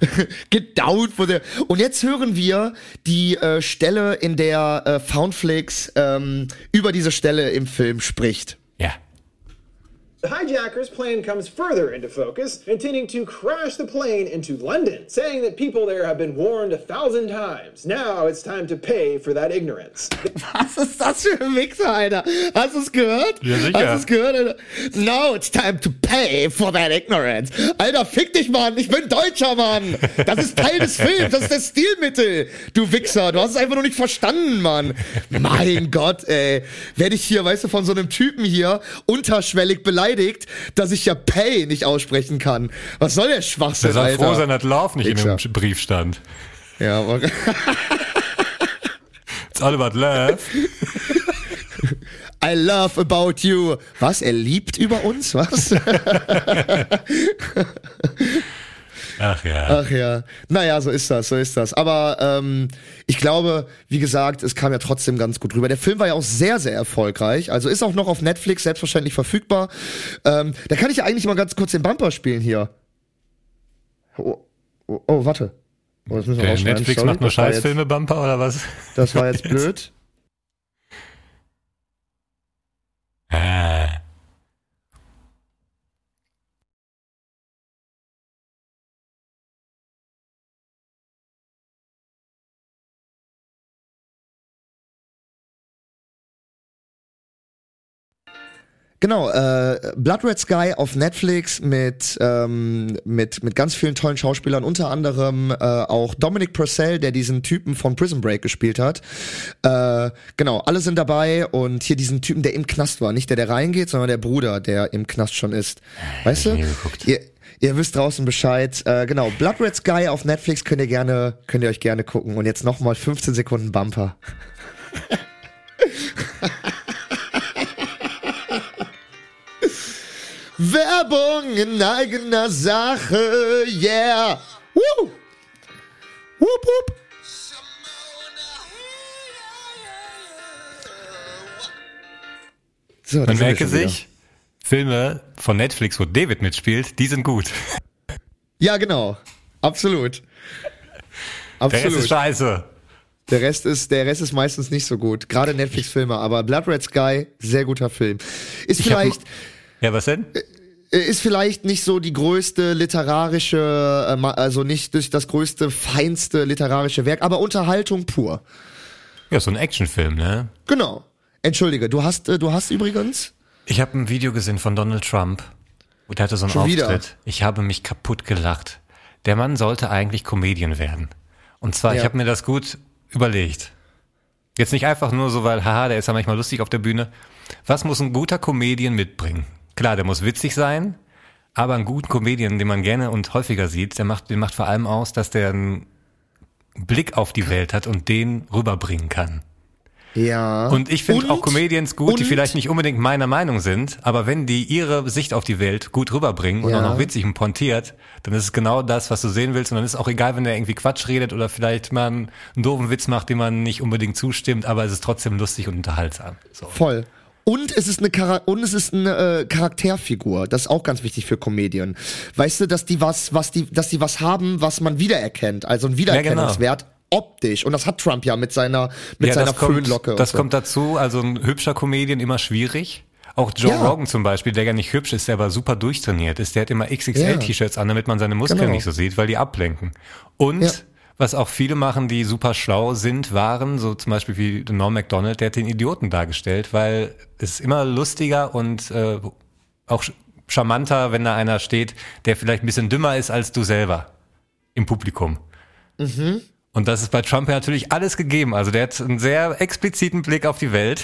Get down for the. Und jetzt hören wir die äh, Stelle, in der äh, Foundflix ähm, über diese Stelle im Film spricht. The hijacker's plan comes further into focus, intending to crash the plane into London, saying that people there have been warned a thousand times. Now it's time to pay for that ignorance. Was ist das für ein Wichser, Alter? Hast du es gehört? Ja, sicher. Hast du es gehört, Alter? Now it's time to pay for that ignorance. Alter, fick dich, Mann. Ich bin Deutscher, Mann. Das ist Teil des Films. Das ist das Stilmittel. Du Wichser. Du hast es einfach nur nicht verstanden, Mann. Mein Gott, ey. Werde ich hier, weißt du, von so einem Typen hier unterschwellig beleidigt, dass ich ja Pay nicht aussprechen kann. Was soll der Schwachsinn, Der soll froh sein, dass Lauf nicht in Wichser. dem Brief stand. Ja, aber It's all about love. I love about you. Was? Er liebt über uns? Was? Ach ja. Ach ja. Naja, so ist das, so ist das. Aber ähm, ich glaube, wie gesagt, es kam ja trotzdem ganz gut rüber. Der Film war ja auch sehr, sehr erfolgreich. Also ist auch noch auf Netflix selbstverständlich verfügbar. Ähm, da kann ich ja eigentlich mal ganz kurz den Bumper spielen hier. Oh, oh, oh warte. Oh, das müssen wir rausschneiden. Netflix Sorry, macht nur das war jetzt- Scheißfilme, Bumper, oder was? Das war jetzt blöd. Ah. Genau, äh, Blood Red Sky auf Netflix mit, ähm, mit, mit ganz vielen tollen Schauspielern, unter anderem äh, auch Dominic Purcell, der diesen Typen von Prison Break gespielt hat. Äh, genau, alle sind dabei und hier diesen Typen, der im Knast war, nicht der, der reingeht, sondern der Bruder, der im Knast schon ist. Weißt du? Ihr, ihr wisst draußen Bescheid. Äh, genau, Blood Red Sky auf Netflix könnt ihr gerne, könnt ihr euch gerne gucken. Und jetzt nochmal 15 Sekunden Bumper. Werbung in eigener Sache, yeah. Woo. Whoop, whoop. So, Man merke sich, Filme von Netflix, wo David mitspielt, die sind gut. Ja, genau. Absolut. Der Rest ist Absolut. scheiße. Der Rest ist, der Rest ist meistens nicht so gut. Gerade Netflix-Filme, aber Blood Red Sky, sehr guter Film. Ist vielleicht, Ja, was denn? äh, ist vielleicht nicht so die größte literarische, äh, also nicht das größte, feinste literarische Werk, aber Unterhaltung pur. Ja, so ein Actionfilm, ne? Genau. Entschuldige, du hast, äh, du hast übrigens. Ich habe ein Video gesehen von Donald Trump. Und der hatte so einen Schon wieder? Auftritt. Ich habe mich kaputt gelacht. Der Mann sollte eigentlich Comedian werden. Und zwar, ich Ja. habe mir das gut überlegt. Jetzt nicht einfach nur so, weil, haha, der ist ja manchmal lustig auf der Bühne. Was muss ein guter Comedian mitbringen? Klar, der muss witzig sein, aber einen guten Comedian, den man gerne und häufiger sieht, der macht, den macht vor allem aus, dass der einen Blick auf die Welt hat und den rüberbringen kann. Ja. Und ich finde auch Comedians gut, die und- vielleicht nicht unbedingt meiner Meinung sind, aber wenn die ihre Sicht auf die Welt gut rüberbringen und Ja. auch noch witzig und pontiert, dann ist es genau das, was du sehen willst. Und dann ist es auch egal, wenn der irgendwie Quatsch redet oder vielleicht mal einen, einen doofen Witz macht, dem man nicht unbedingt zustimmt, aber es ist trotzdem lustig und unterhaltsam. So. Voll. Und es ist eine Chara und es ist eine äh, Charakterfigur. Das ist auch ganz wichtig für Comedien. Weißt du, dass die was, was die, dass die was haben, was man wiedererkennt. Also ein Wiedererkennungswert. optisch. Und das hat Trump ja mit seiner, mit seiner das kommt, Föhnlocke. Das so. kommt dazu, also ein hübscher Comedian immer schwierig. Auch Joe Ja. Rogan zum Beispiel, der gar nicht hübsch ist, der aber super durchtrainiert ist, der hat immer XXL-T-Shirts an, damit man seine Muskeln Genau. nicht so sieht, weil die ablenken. Und Ja. Was auch viele machen, die super schlau sind, waren, so zum Beispiel wie Norm MacDonald, der hat den Idioten dargestellt, weil es ist immer lustiger und äh, auch charmanter, wenn da einer steht, der vielleicht ein bisschen dümmer ist als du selber im Publikum. Und das ist bei Trump ja natürlich alles gegeben. Also der hat einen sehr expliziten Blick auf die Welt.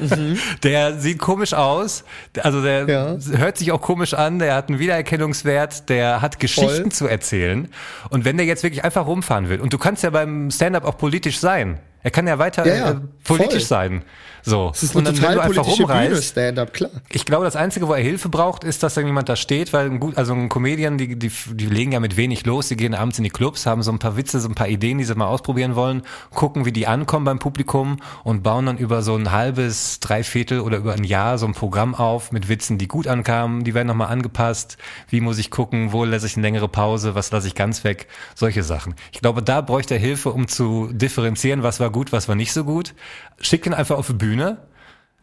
Der sieht komisch aus. Also der Ja. hört sich auch komisch an. Der hat einen Wiedererkennungswert. Der hat Geschichten Voll. zu erzählen. Und wenn der jetzt wirklich einfach rumfahren will, und du kannst ja beim Stand-up auch politisch sein. Er kann ja weiter Ja, ja, äh, politisch voll. sein. So. Das ist und eine dann, wenn total du einfach politische Bühne, Stand-up, klar. ich glaube, das Einzige, wo er Hilfe braucht, ist, dass dann jemand da steht, weil ein gut, also ein Comedian, die, die, die legen ja mit wenig los, die gehen abends in die Clubs, haben so ein paar Witze, so ein paar Ideen, die sie mal ausprobieren wollen, gucken, wie die ankommen beim Publikum und bauen dann über so ein halbes, dreiviertel oder über ein Jahr so ein Programm auf mit Witzen, die gut ankamen, die werden nochmal angepasst, wie muss ich gucken, wo lasse ich eine längere Pause, was lasse ich ganz weg, solche Sachen. Ich glaube, da bräuchte er Hilfe, um zu differenzieren, was war gut, was war nicht so gut. Schick ihn einfach auf die Bühne,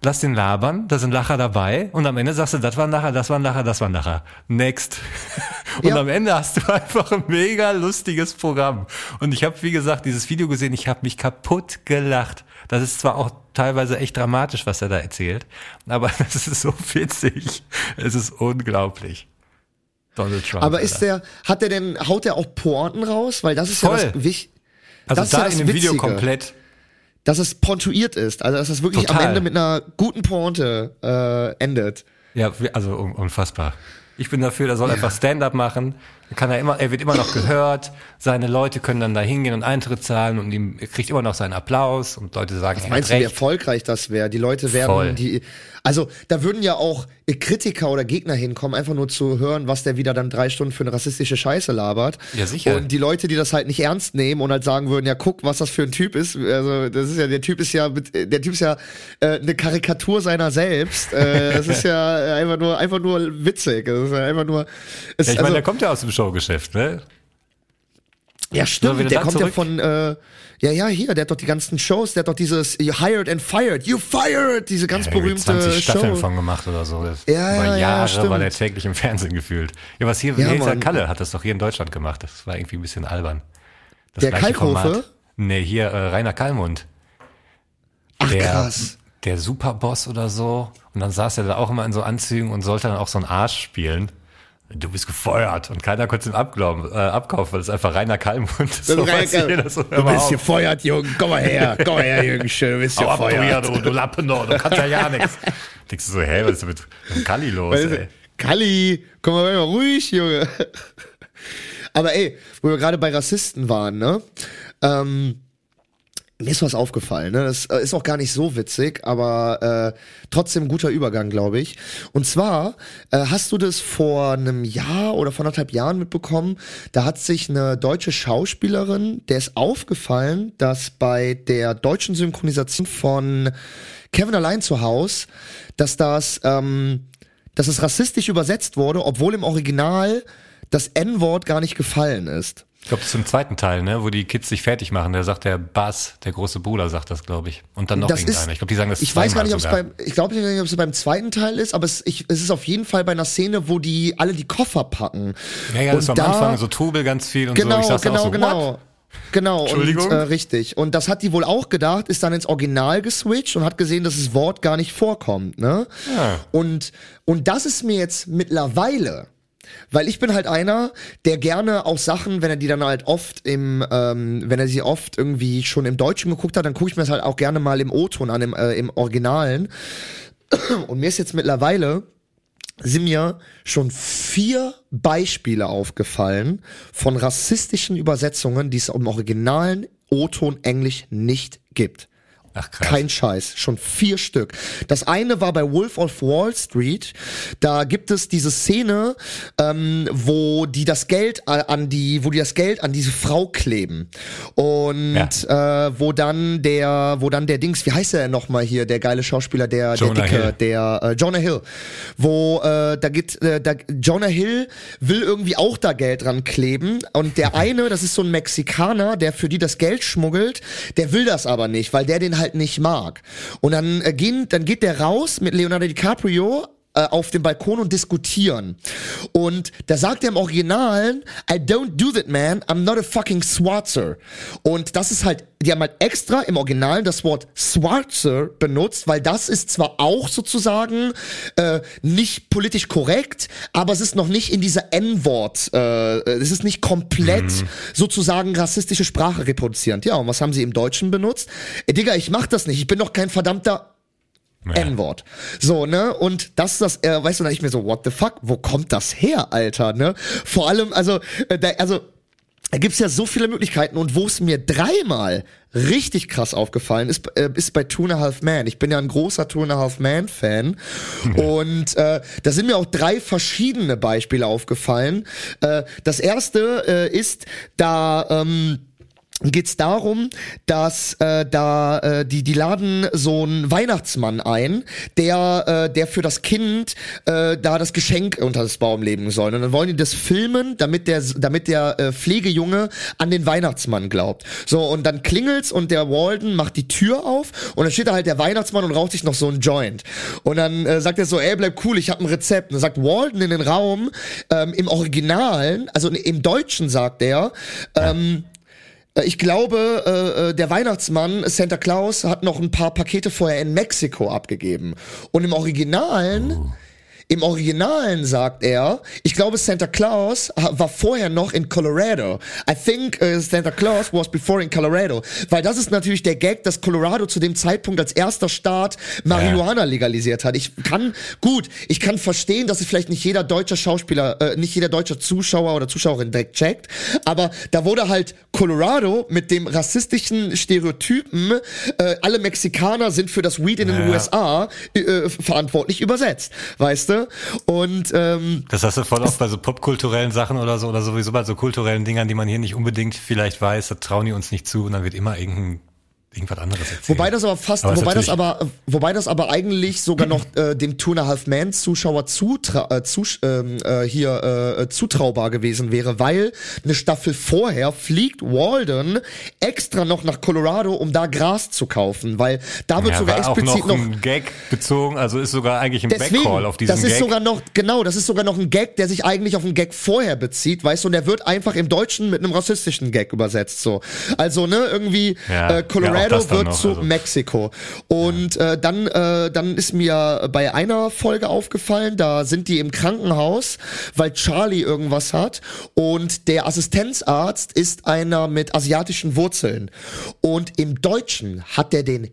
lass den labern, da sind Lacher dabei und am Ende sagst du, das war ein Lacher, das war ein Lacher, das war ein Lacher. Next. Und Ja. am Ende hast du einfach ein mega lustiges Programm. Und ich habe, wie gesagt, dieses Video gesehen, ich habe mich kaputt gelacht. Das ist zwar auch teilweise echt dramatisch, was er da erzählt, aber das ist so witzig. Es ist unglaublich. Donald Trump. Aber ist der, hat der denn, haut der auch Pointen raus? Weil das ist ja Voll. das Wich, also das ist da ja in dem Video Witzige. komplett. Dass es pontuiert ist. Also dass es wirklich Total. am Ende mit einer guten Pointe äh, endet. Ja, also un- unfassbar. Ich bin dafür, der soll einfach Stand-up machen. Kann er immer, er wird immer noch gehört. Seine Leute können dann da hingehen und Eintritt zahlen und ihm er kriegt immer noch seinen Applaus und Leute sagen, hat Meinst du, wie erfolgreich das wäre? Die Leute werden Voll. die, also da würden ja auch Kritiker oder Gegner hinkommen, einfach nur zu hören, was der wieder dann drei Stunden für eine rassistische Scheiße labert. Ja, sicher. Und die Leute, die das halt nicht ernst nehmen und halt sagen würden, ja, guck, was das für ein Typ ist. Also das ist ja, der Typ ist ja, der Typ ist ja äh, eine Karikatur seiner selbst. Äh, das ist ja einfach nur, einfach nur witzig. Das ist ja einfach nur. Es, Ja, ich also, meine, der kommt ja aus dem Showgeschäft, ne? Ja, stimmt. Der kommt zurück? ja von, äh, ja, ja, hier, der hat doch die ganzen Shows, der hat doch dieses You Hired and Fired, You Fired, diese ganz Ja, berühmte 20 Staffeln Show. von gemacht oder so. Das Ja, Über ja, ja, Jahre stimmt. war der täglich im Fernsehen gefühlt. Ja, was hier, Ja, Mann. Kalle hat das doch hier in Deutschland gemacht. Das war irgendwie ein bisschen albern. Das Der gleiche Kalkofe? Format. Nee, hier äh, Rainer Kallmund. Ach, der, krass. der Superboss oder so. Und dann saß er da auch immer in so Anzügen und sollte dann auch so einen Arsch spielen. Du bist gefeuert. Und keiner konnte abglauben, äh, abkaufen, weil es einfach Rainer Kallmund ist. So, weißt du, jeder so, du bist gefeuert, Jungen. Komm mal her. Komm mal her, Jürgen. Schön, du bist Hau ab, du, gefeuert. du, du Lappen, du, du kannst ja ja nichts. Denkst du so, hä, was ist denn mit dem Kalli los, Weißt ey? Kalli, komm mal mal ruhig, Junge. Aber ey, wo wir gerade bei Rassisten waren, ne? Ähm, mir ist was aufgefallen, ne? Das äh, ist auch gar nicht so witzig, aber äh, trotzdem guter Übergang, glaube ich. Und zwar äh, hast du das vor einem Jahr oder vor anderthalb Jahren mitbekommen, da hat sich eine deutsche Schauspielerin, der ist aufgefallen, dass bei der deutschen Synchronisation von Kevin allein zu Haus, dass das, ähm, dass es rassistisch übersetzt wurde, obwohl im Original das N-Wort gar nicht gefallen ist. Ich glaube, das ist im zweiten Teil, ne, wo die Kids sich fertig machen. Da sagt der Bass, der große Bruder, sagt das, glaube ich. Und dann noch Das ist- irgendeiner. Ich glaube, die sagen das Ich weiß gar nicht, ob es beim, ich glaube nicht, ob es beim zweiten Teil ist, aber es, ich, es ist auf jeden Fall bei einer Szene, wo die alle die Koffer packen. Ja, ja, das Und ist am da- Anfang so Trubel ganz viel und Genau, so. Ich sag's genau, auch so, genau. What? Genau, Entschuldigung? und äh, richtig. Und das hat die wohl auch gedacht, ist dann ins Original geswitcht und hat gesehen, dass das Wort gar nicht vorkommt, ne? Ja. Und, und das ist mir jetzt mittlerweile, weil ich bin halt einer, der gerne auch Sachen, wenn er die dann halt oft im, ähm, wenn er sie oft irgendwie schon im Deutschen geguckt hat, dann gucke ich mir das halt auch gerne mal im O-Ton an, im, äh, im Originalen. Und mir ist jetzt mittlerweile sind mir schon vier Beispiele aufgefallen von rassistischen Übersetzungen, die es im originalen O-Ton Englisch nicht gibt. Ach, krass. Kein Scheiß, schon vier Stück. Das eine war bei Wolf of Wall Street. Da gibt es diese Szene, ähm, wo die das Geld an die, wo die das Geld an diese Frau kleben und äh, wo dann der, wo dann der Dings, wie heißt er denn nochmal hier, der geile Schauspieler, der, Jonah der dicke, Hill. der äh, Jonah Hill, wo äh, da geht, äh, da, Jonah Hill will irgendwie auch da Geld dran kleben und der eine, das ist so ein Mexikaner, der für die das Geld schmuggelt, der will das aber nicht, weil der den halt nicht mag. Und dann äh, gehen, dann geht der raus mit Leonardo DiCaprio äh, auf dem Balkon und diskutieren. Und da sagt er im Originalen, I don't do that, man. I'm not a fucking Swatzer. Und das ist halt, die haben halt extra im Originalen das Wort Swatzer benutzt, weil das ist zwar auch sozusagen äh, nicht politisch korrekt, aber es ist noch nicht in dieser N-Wort, äh, es ist nicht komplett sozusagen rassistische Sprache reproduzierend. Ja, und was haben sie im Deutschen benutzt? Äh, Digga, ich mach das nicht. Ich bin doch kein verdammter N-Wort. So, ne? Und das ist das, äh, weißt du, dann ich mir so, what the fuck? Wo kommt das her, Alter, ne? Vor allem, also, äh, da, also, da gibt's ja so viele Möglichkeiten und wo es mir dreimal richtig krass aufgefallen ist, äh, ist bei Two and a Half Man. Ich bin ja ein großer Two and a Half Man Fan und äh, da sind mir auch drei verschiedene Beispiele aufgefallen. Äh, das erste äh, ist, da ähm, geht es darum, dass äh, da äh, die die laden so einen Weihnachtsmann ein, der äh, der für das Kind äh, da das Geschenk unter das Baum legen soll. Und dann wollen die das filmen, damit der damit der äh, Pflegejunge an den Weihnachtsmann glaubt. So und dann klingelt's und der Walden macht die Tür auf und dann steht da halt der Weihnachtsmann und raucht sich noch so ein Joint. Und dann äh, sagt er so, ey bleib cool, ich habe ein Rezept. Und dann sagt Walden in den Raum ähm, im Originalen, also im Deutschen sagt er. Ähm, äh, ich glaube, äh, äh, der Weihnachtsmann Santa Claus hat noch ein paar Pakete vorher in Mexiko abgegeben. Und im Originalen, im Originalen sagt er, ich glaube, Santa Claus war vorher noch in Colorado. I think uh, Santa Claus was before in Colorado. Weil das ist natürlich der Gag, dass Colorado zu dem Zeitpunkt als erster Staat Marihuana legalisiert hat. Ich kann, gut, ich kann verstehen, dass es vielleicht nicht jeder deutsche Schauspieler, äh, nicht jeder deutsche Zuschauer oder Zuschauerin direkt checkt, aber da wurde halt Colorado mit dem rassistischen Stereotypen, äh, alle Mexikaner sind für das Weed in den Ja. USA äh, verantwortlich übersetzt, weißt du? Und ähm, Das hast du voll oft bei so popkulturellen Sachen oder so, oder sowieso bei so kulturellen Dingern, die man hier nicht unbedingt vielleicht weiß, da trauen die uns nicht zu und dann wird immer irgendein, irgendwas anderes erzählt. Wobei das aber fast, Aber wobei das aber, wobei das aber eigentlich sogar noch äh, dem Two and a Half Man Zuschauer zutra äh, zus ähm, äh, hier äh, zutraubar gewesen wäre, weil eine Staffel vorher fliegt Walden extra noch nach Colorado, um da Gras zu kaufen, weil da wird ja, sogar war auch explizit noch noch ein Gag bezogen, also ist sogar eigentlich ein Deswegen, Backcall auf diesen das ist Gag. sogar noch, genau, das ist sogar noch ein Gag, der sich eigentlich auf einen Gag vorher bezieht, weißt du, und der wird einfach im Deutschen mit einem rassistischen Gag übersetzt, so. Also, ne, irgendwie, Ja, äh, ja, auch Colorado wird noch, zu also. Mexiko. Und äh, dann, äh, dann ist mir bei einer Folge aufgefallen, da sind die im Krankenhaus, weil Charlie irgendwas hat und der Assistenzarzt ist einer mit asiatischen Wurzeln. Und im Deutschen hat er den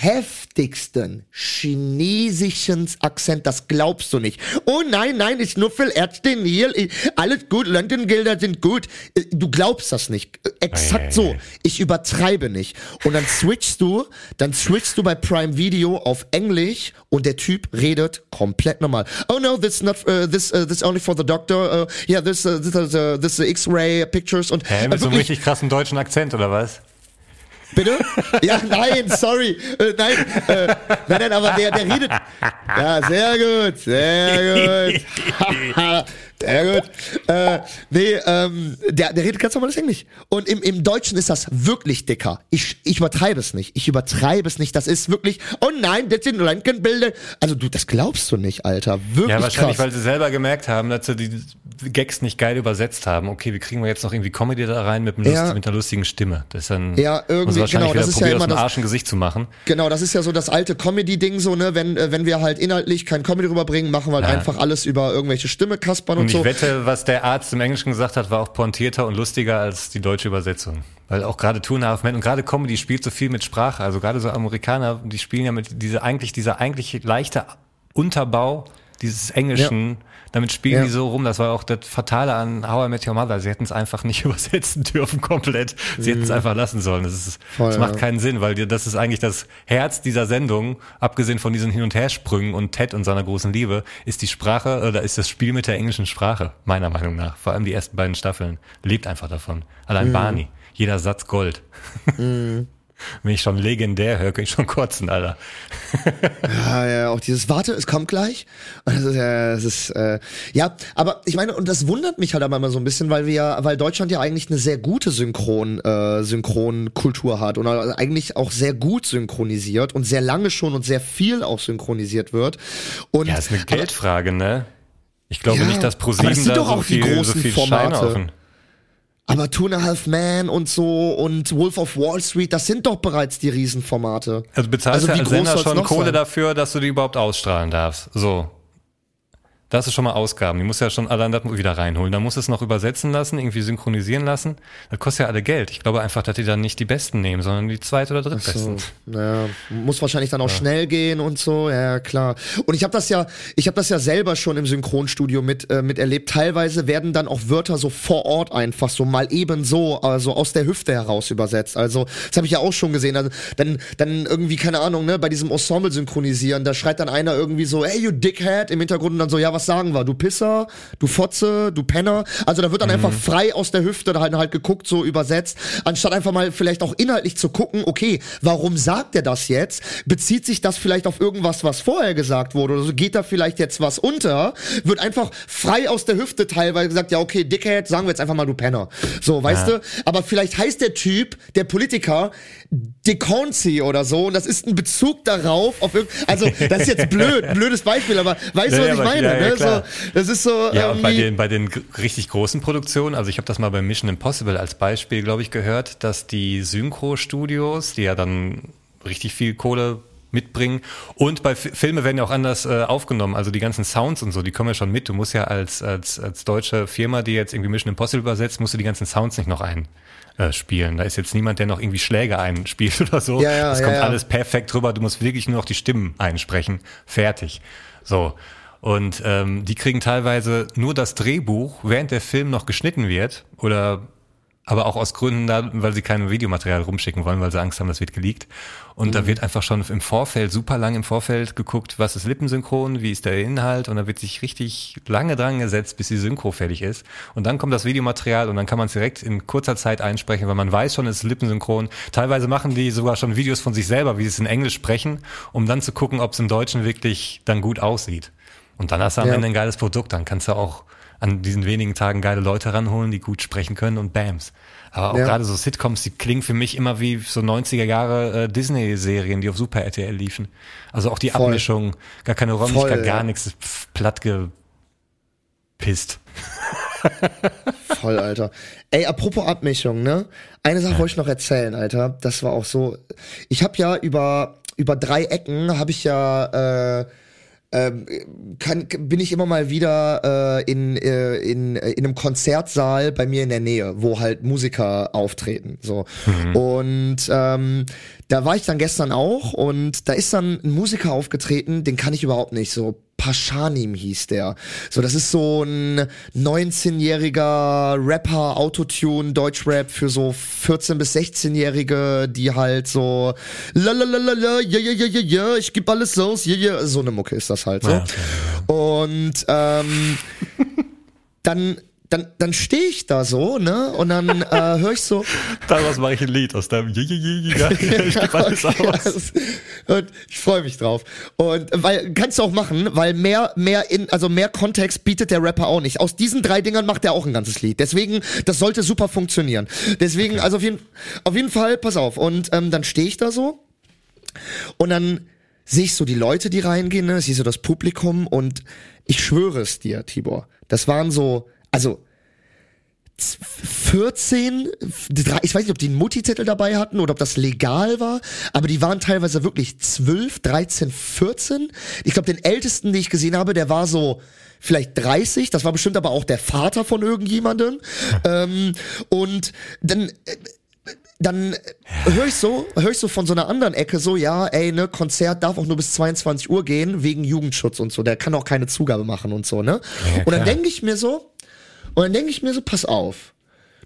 heftigsten chinesischen Akzent, das glaubst du nicht. Oh nein, nein, nur für Ärztin hier, Ich- alles gut, London-Gilder sind gut. Äh, Du glaubst das nicht. Äh, Exakt so. Ich übertreibe nicht. Und dann switchst du, dann switchst du bei Prime Video auf Englisch und der Typ redet komplett normal. Oh no, this not uh, this uh, this only for the doctor. Uh, yeah, this uh, this is uh, this uh, X-ray pictures und Hä, mit so einem wirklich- richtig krassen deutschen Akzent, oder was? Bitte? Ja, nein, sorry. Äh, nein, äh, nein, nein, aber der, der redet. Ja, sehr gut, sehr gut. sehr gut. Äh, nee, ähm, der, der redet ganz normales Englisch. Und im, im Deutschen ist das wirklich dicker. Ich, ich übertreibe es nicht. Ich übertreibe es nicht. Das ist wirklich, oh nein, das sind Röntgenbilder. Also du, das glaubst du nicht, Alter. Wirklich Ja, wahrscheinlich, krass. weil sie selber gemerkt haben, dass sie die Gags nicht geil übersetzt haben. Okay, wie kriegen wir jetzt noch irgendwie Comedy da rein mit, einem Lust, Ja. mit einer lustigen Stimme? Das ist dann Ja, irgendwie, wahrscheinlich genau, das wieder ist ja probiert, immer aus dem das- Arsch ein Gesicht zu machen. Genau, das ist ja so das alte Comedy-Ding, so, ne, wenn, äh, wenn wir halt inhaltlich kein Comedy rüberbringen, machen wir halt Ja. einfach alles über irgendwelche Stimme kaspern und, Und ich so. wette, was der Arzt im Englischen gesagt hat, war auch pointierter und lustiger als die deutsche Übersetzung. Weil auch gerade Two and a Half Men und gerade Comedy spielt so viel mit Sprache. Also gerade so Amerikaner, die spielen ja mit diese eigentlich, dieser eigentlich leichte Unterbau, dieses Englischen, damit spielen Ja. die so rum. Das war auch das Fatale an How I Met Your Mother. Sie hätten es einfach nicht übersetzen dürfen komplett. Sie hätten es einfach lassen sollen. Das, ist, Voll, das macht keinen Sinn, weil das ist eigentlich das Herz dieser Sendung, abgesehen von diesen Hin- und Hersprüngen und Ted und seiner großen Liebe, ist die Sprache, oder ist das Spiel mit der englischen Sprache, meiner Meinung nach. Vor allem die ersten beiden Staffeln. Lebt einfach davon. Allein Mhm. Barney. Jeder Satz Gold. Wenn ich schon legendär höre, kann ich schon kotzen, Alter. Ja, ja, auch dieses Warte, es kommt gleich. Und das ist, ja, das ist, äh, ja, aber ich meine, und das wundert mich halt aber immer so ein bisschen, weil wir ja, weil Deutschland ja eigentlich eine sehr gute Synchron, äh, Synchronkultur hat und eigentlich auch sehr gut synchronisiert und sehr lange schon und sehr viel auch synchronisiert wird. Und Ja, ist eine Geldfrage, ne? Ich glaube Ja, nicht, dass aber das ProSieben sind da doch so viel, so großen viel Formate. Scheine offen. Aber Two and a Half Man und so und Wolf of Wall Street, das sind doch bereits die Riesenformate. Also bezahlst Also du als Sender schon Kohle sein? dafür, dass du die überhaupt ausstrahlen darfst. So. Das ist schon mal Ausgaben. Die musst du ja schon allein das wieder reinholen. Dann musst du es noch übersetzen lassen, irgendwie synchronisieren lassen. Das kostet ja alle Geld. Ich glaube einfach, dass die dann nicht die Besten nehmen, sondern die zweit- oder drittbesten. So, ja, muss wahrscheinlich dann auch schnell gehen und so, ja klar. Und ich habe das ja, ich habe das ja selber schon im Synchronstudio mit äh, miterlebt. Teilweise werden dann auch Wörter so vor Ort einfach so mal eben so, also aus der Hüfte heraus übersetzt. Also das habe ich ja auch schon gesehen. Also, dann, dann irgendwie keine Ahnung, ne, bei diesem Ensemble synchronisieren, da schreit dann einer irgendwie so, hey you Dickhead im Hintergrund und dann so, ja was sagen wir, du Pisser, du Fotze, du Penner. Also da wird dann einfach frei aus der Hüfte halt, halt geguckt, so übersetzt, anstatt einfach mal vielleicht auch inhaltlich zu gucken, okay, warum sagt er das jetzt? Bezieht sich das vielleicht auf irgendwas, was vorher gesagt wurde? Oder so geht da vielleicht jetzt was unter? Wird einfach frei aus der Hüfte teilweise gesagt, ja, okay, Dickhead, sagen wir jetzt einfach mal du Penner. So, weißt Ja. du? Aber vielleicht heißt der Typ, der Politiker, DeConcy oder so, und das ist ein Bezug darauf, auf also das ist jetzt blöd, ein blödes Beispiel, aber weißt du, was ja, ich aber- meine? ja, ja, ne? so, das ist so Ja, und bei den, bei den richtig großen Produktionen, also ich habe das mal bei Mission Impossible als Beispiel, glaube ich, gehört, dass die Synchro-Studios, die ja dann richtig viel Kohle mitbringen und bei Fi- Filme werden ja auch anders äh, aufgenommen, also die ganzen Sounds und so, die kommen ja schon mit. Du musst ja als, als, als deutsche Firma, die jetzt irgendwie Mission Impossible übersetzt, musst du die ganzen Sounds nicht noch ein äh, spielen. Da ist jetzt niemand, der noch irgendwie Schläge einspielt oder so. Ja, ja, das ja, kommt ja. alles perfekt rüber. Du musst wirklich nur noch die Stimmen einsprechen. Fertig. So. Und ähm, die kriegen teilweise nur das Drehbuch, während der Film noch geschnitten wird, oder aber auch aus Gründen da, weil sie kein Videomaterial rumschicken wollen, weil sie Angst haben, das wird geleakt. Und Mhm. da wird einfach schon im Vorfeld, super lang im Vorfeld geguckt, was ist lippensynchron, wie ist der Inhalt und da wird sich richtig lange dran gesetzt, bis die Synchro fertig ist. Und dann kommt das Videomaterial und dann kann man es direkt in kurzer Zeit einsprechen, weil man weiß schon, es ist lippensynchron. Teilweise machen die sogar schon Videos von sich selber, wie sie es in Englisch sprechen, um dann zu gucken, ob es im Deutschen wirklich dann gut aussieht. Und dann hast du am Ja. Ende ein geiles Produkt, dann kannst du auch an diesen wenigen Tagen geile Leute ranholen, die gut sprechen können und bams. Aber auch Ja. gerade so Sitcoms, die klingen für mich immer wie so 90er Jahre äh, Disney-Serien, die auf Super RTL liefen. Also auch die Voll. Abmischung, gar keine Räumlichkeit, Voll, gar ja. nichts, platt gepisst. Voll, Alter. Ey, apropos Abmischung, ne? Eine Sache wollte ich noch erzählen, Alter. Das war auch so. Ich habe ja über über drei Ecken habe ich ja äh, ähm, kann, bin ich immer mal wieder äh, in, äh, in, äh, in einem Konzertsaal bei mir in der Nähe, wo halt Musiker auftreten. So. Und ähm, da war ich dann gestern auch und da ist dann ein Musiker aufgetreten, den kann ich überhaupt nicht. So Paschanim hieß der. So, das ist so ein 19-jähriger Rapper, Autotune, Deutschrap für so 14- bis 16-Jährige, die halt so la la la la la, ja ja ja ja ja, ich geb alles aus, ja ja, so eine Mucke ist das halt so. Ja, okay, Und ähm, dann dann, dann stehe ich da so, ne? Und dann äh, höre ich so, Daraus mache ich ein Lied aus deinem Ich geb alles Okay, aus. Und ich freue mich drauf. Und weil kannst du auch machen, weil mehr mehr in also mehr Kontext bietet der Rapper auch nicht. Aus diesen drei Dingern macht er auch ein ganzes Lied. Deswegen das sollte super funktionieren. Deswegen also auf jeden auf jeden Fall pass auf und ähm, dann stehe ich da so und dann sehe ich so die Leute, die reingehen, ne? siehst so das Publikum und ich schwöre es dir, Tibor, das waren so, also 14, drei- ich weiß nicht, ob die einen Mutti-Zettel dabei hatten oder ob das legal war, aber die waren teilweise wirklich 12, 13, 14. Ich glaube, den ältesten, den ich gesehen habe, der war so vielleicht 30, das war bestimmt aber auch der Vater von irgendjemandem. ähm, und dann äh, dann höre ich so, höre ich so von so einer anderen Ecke so, ja, ey, ne, Konzert darf auch nur bis 22 Uhr gehen, wegen Jugendschutz und so, der kann auch keine Zugabe machen und so, ne? Ja, und dann denke ich mir so, und dann denke ich mir so, pass auf,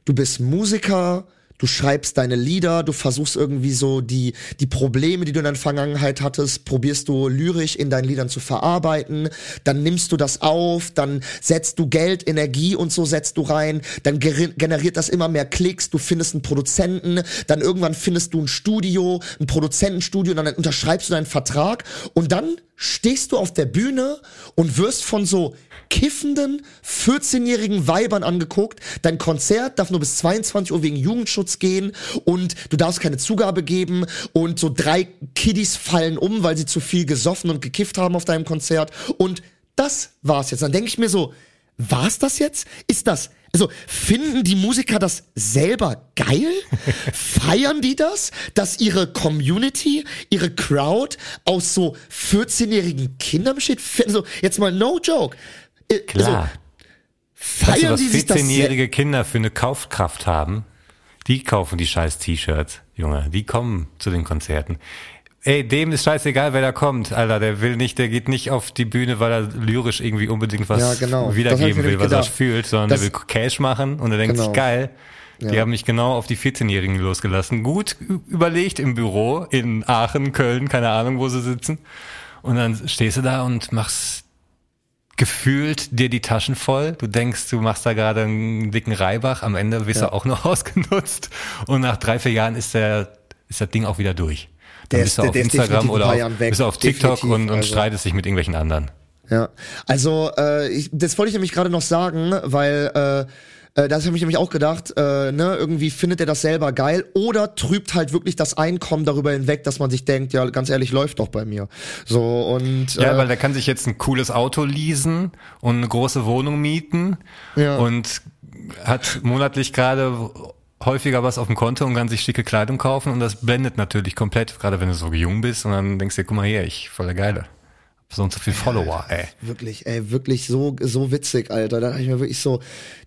du bist Musiker, du schreibst deine Lieder, du versuchst irgendwie so die, die Probleme, die du in deiner Vergangenheit hattest, probierst du lyrisch in deinen Liedern zu verarbeiten, dann nimmst du das auf, dann setzt du Geld, Energie und so setzt du rein, dann generiert das immer mehr Klicks, du findest einen Produzenten, dann irgendwann findest du ein Studio, ein Produzentenstudio, dann unterschreibst du deinen Vertrag. Und dann stehst du auf der Bühne und wirst von so kiffenden 14-jährigen Weibern angeguckt. Dein Konzert darf nur bis 22 Uhr wegen Jugendschutz gehen und du darfst keine Zugabe geben und so drei Kiddies fallen um, weil sie zu viel gesoffen und gekifft haben auf deinem Konzert und das war's jetzt. Dann denke ich mir so, war's das jetzt? Ist das also finden die Musiker das selber geil? Feiern die das, dass ihre Community, ihre Crowd aus so 14-jährigen Kindern besteht? Also jetzt mal no joke. Äh, Klar. Also, Weißt du, feiern was die sich das? se- 14-jährige Kinder für eine Kaufkraft haben? Die kaufen die scheiß T-Shirts, Junge. Die kommen zu den Konzerten. Ey, dem ist scheißegal, wer da kommt, Alter. Der will nicht, der geht nicht auf die Bühne, weil er lyrisch irgendwie unbedingt was Ja, genau. Wiedergeben will, was er gedacht. fühlt, sondern Das- der will Cash machen und er denkt Genau. sich, geil, die haben mich genau auf die 14-Jährigen losgelassen. Gut überlegt im Büro in Aachen, Köln, keine Ahnung, wo sie sitzen. Und dann stehst du da und machst gefühlt dir die Taschen voll. Du denkst, du machst da gerade einen dicken Reibach. Am Ende wirst du auch noch ausgenutzt. Und nach drei, vier Jahren ist der, ist das Ding auch wieder durch. Der ist- auf der Instagram oder auf, weg. bist auf TikTok Definitiv, und, und also. streitest dich mit irgendwelchen anderen. Ja, also äh, ich, das wollte ich nämlich gerade noch sagen, weil äh, äh, das habe ich nämlich auch gedacht, äh, ne, irgendwie findet er das selber geil oder trübt halt wirklich das Einkommen darüber hinweg, dass man sich denkt, ja, ganz ehrlich, läuft doch bei mir. So und Ja, äh, weil der kann sich jetzt ein cooles Auto leasen und eine große Wohnung mieten Ja. und hat monatlich gerade häufiger was auf dem Konto und kann sich schicke Kleidung kaufen und das blendet natürlich komplett, gerade wenn du so jung bist und dann denkst du dir, guck mal hier, ich voll der Geile. So und so viel Follower, ey. Wirklich, ey, wirklich so, so witzig, Alter. Da dachte ich mir wirklich so,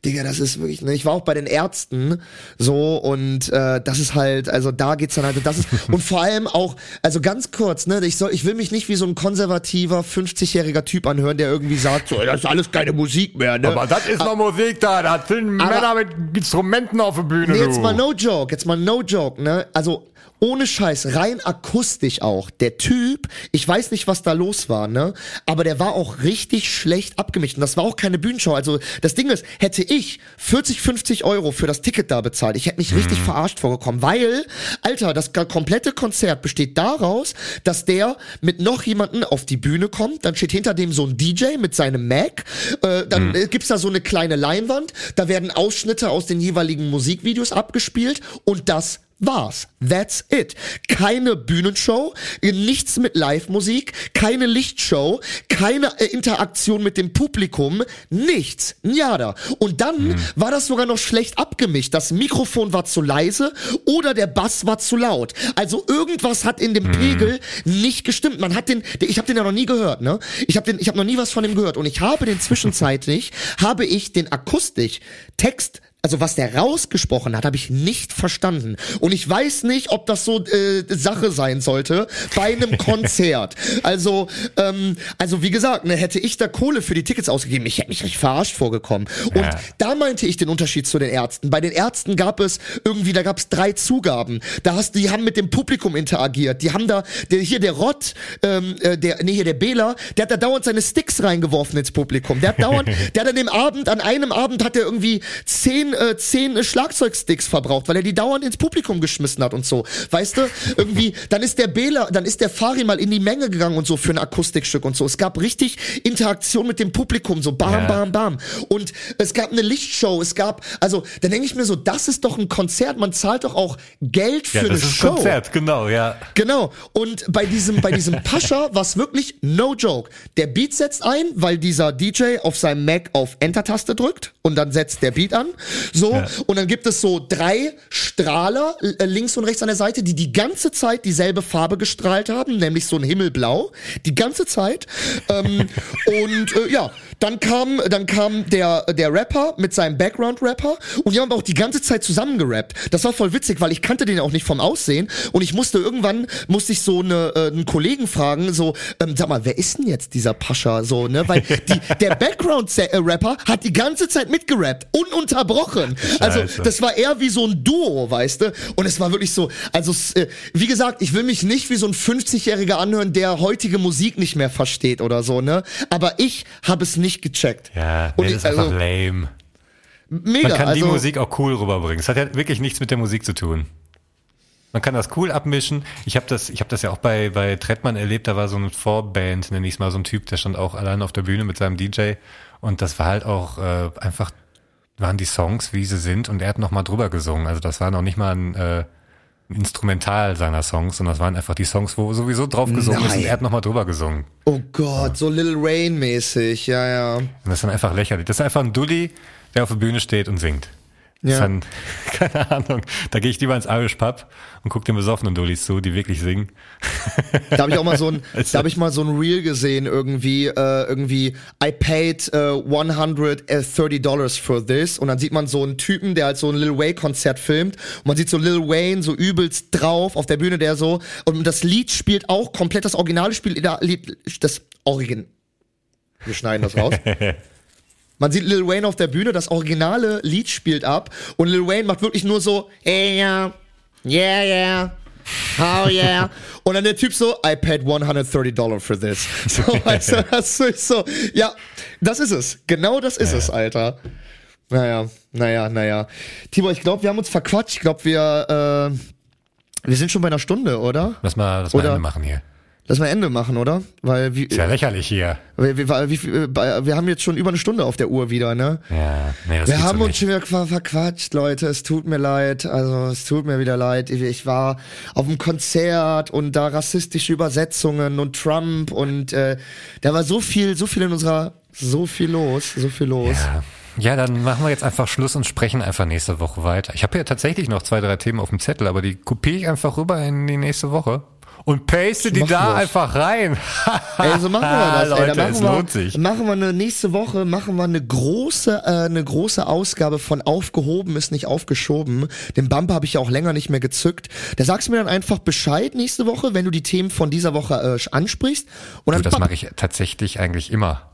Digga, das ist wirklich, ne, ich war auch bei den Ärzten so und äh, das ist halt, also da geht's dann halt, das ist, und vor allem auch, also ganz kurz, ne, ich soll, ich will mich nicht wie so ein konservativer, 50-jähriger Typ anhören, der irgendwie sagt, so, das ist alles keine Musik mehr, ne? das ist noch Musik da, da sind Aber- mit Instrumenten auf der Bühne. Nee, jetzt mal no joke, jetzt mal no joke, ne? Also ohne Scheiß, rein akustisch auch. Der Typ, ich weiß nicht, was da los war, ne? Aber der war auch richtig schlecht abgemischt. Und das war auch keine Bühnenshow. Also das Ding ist, hätte ich 40, 50 Euro für das Ticket da bezahlt, ich hätte mich richtig verarscht vorgekommen. Weil, Alter, das komplette Konzert besteht daraus, dass der mit noch jemanden auf die Bühne kommt. Dann steht hinter dem so ein DJ mit seinem Mac. Äh, dann äh, gibt's da so eine kleine Leinwand. Da werden Ausschnitte aus den jeweiligen Musikvideos abgespielt. Und das war's. That's it. Keine Bühnenshow, nichts mit Live-Musik, keine Lichtshow, keine äh, Interaktion mit dem Publikum, nichts. Nada. Und dann war das sogar noch schlecht abgemischt. Das Mikrofon war zu leise oder der Bass war zu laut. Also irgendwas hat in dem Pegel nicht gestimmt. Man hat den, ich habe den ja noch nie gehört, ne? Ich habe den, ich habe noch nie was von dem gehört und ich habe den zwischenzeitlich, habe ich den akustisch Text also was der rausgesprochen hat, habe ich nicht verstanden. Und ich weiß nicht, ob das so äh, Sache sein sollte bei einem Konzert. Also, ähm, also wie gesagt, ne, hätte ich da Kohle für die Tickets ausgegeben, ich hätte mich richtig verarscht vorgekommen. Und Ja. da meinte ich den Unterschied zu den Ärzten. Bei den Ärzten gab es irgendwie, da gab es drei Zugaben. Da hast die haben mit dem Publikum interagiert. Die haben da, der, hier der Rott, ähm, äh, der, nee, hier der Bela, der hat da dauernd seine Sticks reingeworfen ins Publikum. Der hat dauernd, der hat an dem Abend, an einem Abend hat er irgendwie zehn, äh, zehn äh, Schlagzeugsticks verbraucht, weil er die dauernd ins Publikum geschmissen hat und so. Weißt du, irgendwie, dann ist der Bela, dann ist der Fari mal in die Menge gegangen und so für ein Akustikstück und so. Es gab richtig Interaktion mit dem Publikum, so bam, Ja. bam, bam. Und es gab eine Lichtshow, es gab, also, dann denke ich mir so, das ist doch ein Konzert, man zahlt doch auch Geld für Ja, eine das ist Show. Konzert, genau, ja. Genau. Und bei diesem, bei diesem Pascha war es wirklich no joke. Der Beat setzt ein, weil dieser DJ auf seinem Mac auf Enter-Taste drückt und dann setzt der Beat an. So. Ja. Und dann gibt es so drei Strahler äh, links und rechts an der Seite, die die ganze Zeit dieselbe Farbe gestrahlt haben, nämlich so ein Himmelblau. Die ganze Zeit. ähm, und äh, ja, dann kam, dann kam der, der Rapper mit seinem Background-Rapper und die haben auch die ganze Zeit zusammen gerappt. Das war voll witzig, weil ich kannte den auch nicht vom Aussehen und ich musste irgendwann, musste ich so eine, äh, einen Kollegen fragen, so, ähm, sag mal, wer ist denn jetzt dieser Pascha, so, ne, weil die, der Background-Rapper hat die ganze Zeit mitgerappt, ununterbrochen. Also, Scheiße. das war eher wie so ein Duo, weißt du, und es war wirklich so, also, äh, wie gesagt, ich will mich nicht wie so ein 50-Jähriger anhören, der heutige Musik nicht mehr versteht oder so, ne, aber ich habe es nicht gecheckt. Ja, nee, das ist einfach also- lame. Mega, Man kann also, die Musik auch cool rüberbringen. Es hat ja wirklich nichts mit der Musik zu tun. Man kann das cool abmischen. Ich habe das, ich habe das ja auch bei bei Trettmann erlebt. Da war so eine Vorband, nenne ich es mal, so ein Typ, der stand auch allein auf der Bühne mit seinem DJ und das war halt auch äh, einfach waren die Songs, wie sie sind und er hat noch mal drüber gesungen. Also das war noch nicht mal ein, äh, ein Instrumental seiner Songs, sondern das waren einfach die Songs, wo sowieso drauf gesungen ist und Nein. er hat noch mal drüber gesungen. Oh Gott, so Lil Rain mäßig, ja, ja. Und das ist dann einfach lächerlich. Das ist einfach ein Dulli, der auf der Bühne steht und singt. Ja. dann, keine Ahnung. Da gehe ich lieber ins Irish Pub und gucke den besoffenen Dullis zu, die wirklich singen. Da habe ich auch mal so ein, Also- da habe ich mal so ein Reel gesehen irgendwie, äh, irgendwie I paid äh, 130 Dollars for this und dann sieht man so einen Typen, der halt so ein Lil Wayne Konzert filmt und man sieht so Lil Wayne so übelst drauf auf der Bühne, der so und das Lied spielt auch komplett das Originale spielt das Origin. Wir schneiden das raus. Man sieht Lil Wayne auf der Bühne, das originale Lied spielt ab und Lil Wayne macht wirklich nur so, yeah, yeah, yeah. Oh yeah. Und dann der Typ so, I paid 130 Dollar for this. So, weißt du, das ist so, ja, das ist es. Genau das ist es, Alter. Naja, naja, naja. Tibor, ich glaube, wir haben uns verquatscht. Ich glaube, wir, äh, wir sind schon bei einer Stunde, oder? Lass mal das mal Oder- Ende machen hier. Lass mal Ende machen, oder? Weil wie, Ist ja lächerlich hier. wir, wir, viel- äh, wir haben jetzt schon über eine Stunde auf der Uhr wieder, ne? Ja, nee, das Wir haben so uns schon wieder ver verquatscht, Leute. Es tut mir leid. Also, es tut mir wieder leid. Ich, ich war auf einem Konzert und da rassistische Übersetzungen und Trump und äh, da war so viel, so viel in unserer, so viel los, so viel los. Ja. ja, dann machen wir jetzt einfach Schluss und sprechen einfach nächste Woche weiter. Ich habe ja tatsächlich noch zwei, drei Themen auf dem Zettel, aber die kopiere ich einfach rüber in die nächste Woche und paste die da einfach rein. Ey, so machen wir das. Leute, ey. Machen es wir, lohnt sich. Machen wir eine nächste Woche, machen wir eine große, äh, eine große Ausgabe von aufgehoben ist nicht aufgeschoben. Den Bumper habe ich ja auch länger nicht mehr gezückt. Da sagst du mir dann einfach Bescheid nächste Woche, wenn du die Themen von dieser Woche äh, ansprichst. Und Du, dann das pa- mache ich tatsächlich eigentlich immer.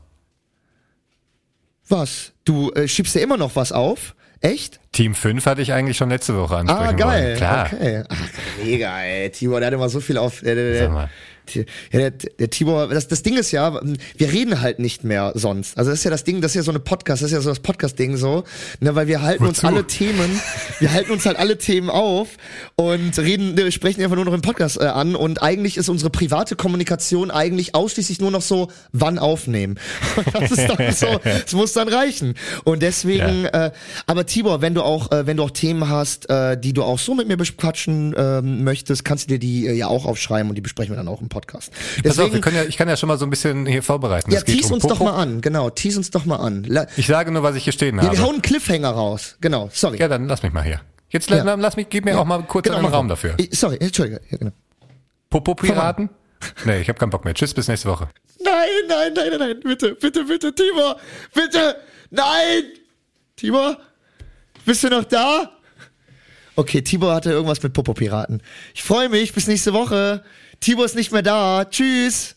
was? Du äh, schiebst ja immer noch was auf? Echt? Team 5 hatte ich eigentlich schon letzte Woche ansprechen Ah, geil. wollen. Klar. Okay. Ach, mega, ey. Tibor, der hat immer so viel auf. Der, Sag mal. Ja, der, der Tibor, das, das Ding ist ja, wir reden halt nicht mehr sonst. Also das ist ja das Ding, das ist ja so eine Podcast, das ist ja so das Podcast-Ding so, ne, weil wir halten uns Wozu? alle Themen, wir halten uns halt alle Themen auf und reden, ne, sprechen einfach nur noch im Podcast äh, an und eigentlich ist unsere private Kommunikation eigentlich ausschließlich nur noch so, wann aufnehmen. das ist dann so, es muss dann reichen. Und deswegen, äh, aber Tibor, wenn du auch, äh, wenn du auch Themen hast, äh, die du auch so mit mir bequatschen ähm, möchtest, kannst du dir die äh, ja auch aufschreiben und die besprechen wir dann auch im Podcast. Pass auf, wir können ja, ich kann ja schon mal so ein bisschen hier vorbereiten. ja, tease um uns doch Popo. mal an, genau, tease uns doch mal an. La Ich sage nur, was ich hier stehen ja, habe. wir hauen einen Cliffhanger raus, genau, sorry. Ja, dann lass mich mal hier. Jetzt Ja. lass mich, gib mir auch mal kurz Genau, einen Raum dafür. Ich, sorry, entschuldige, ja, genau. Popo-Piraten? Nee, ich habe keinen Bock mehr. Tschüss, bis nächste Woche. Nein, nein, nein, nein, nein, bitte, bitte, bitte, Tibor, bitte, nein! Tibor, bist du noch da? Okay, Tibor hatte irgendwas mit Popo-Piraten. Ich freue mich, bis nächste Woche. Tibor ist nicht mehr da. Tschüss.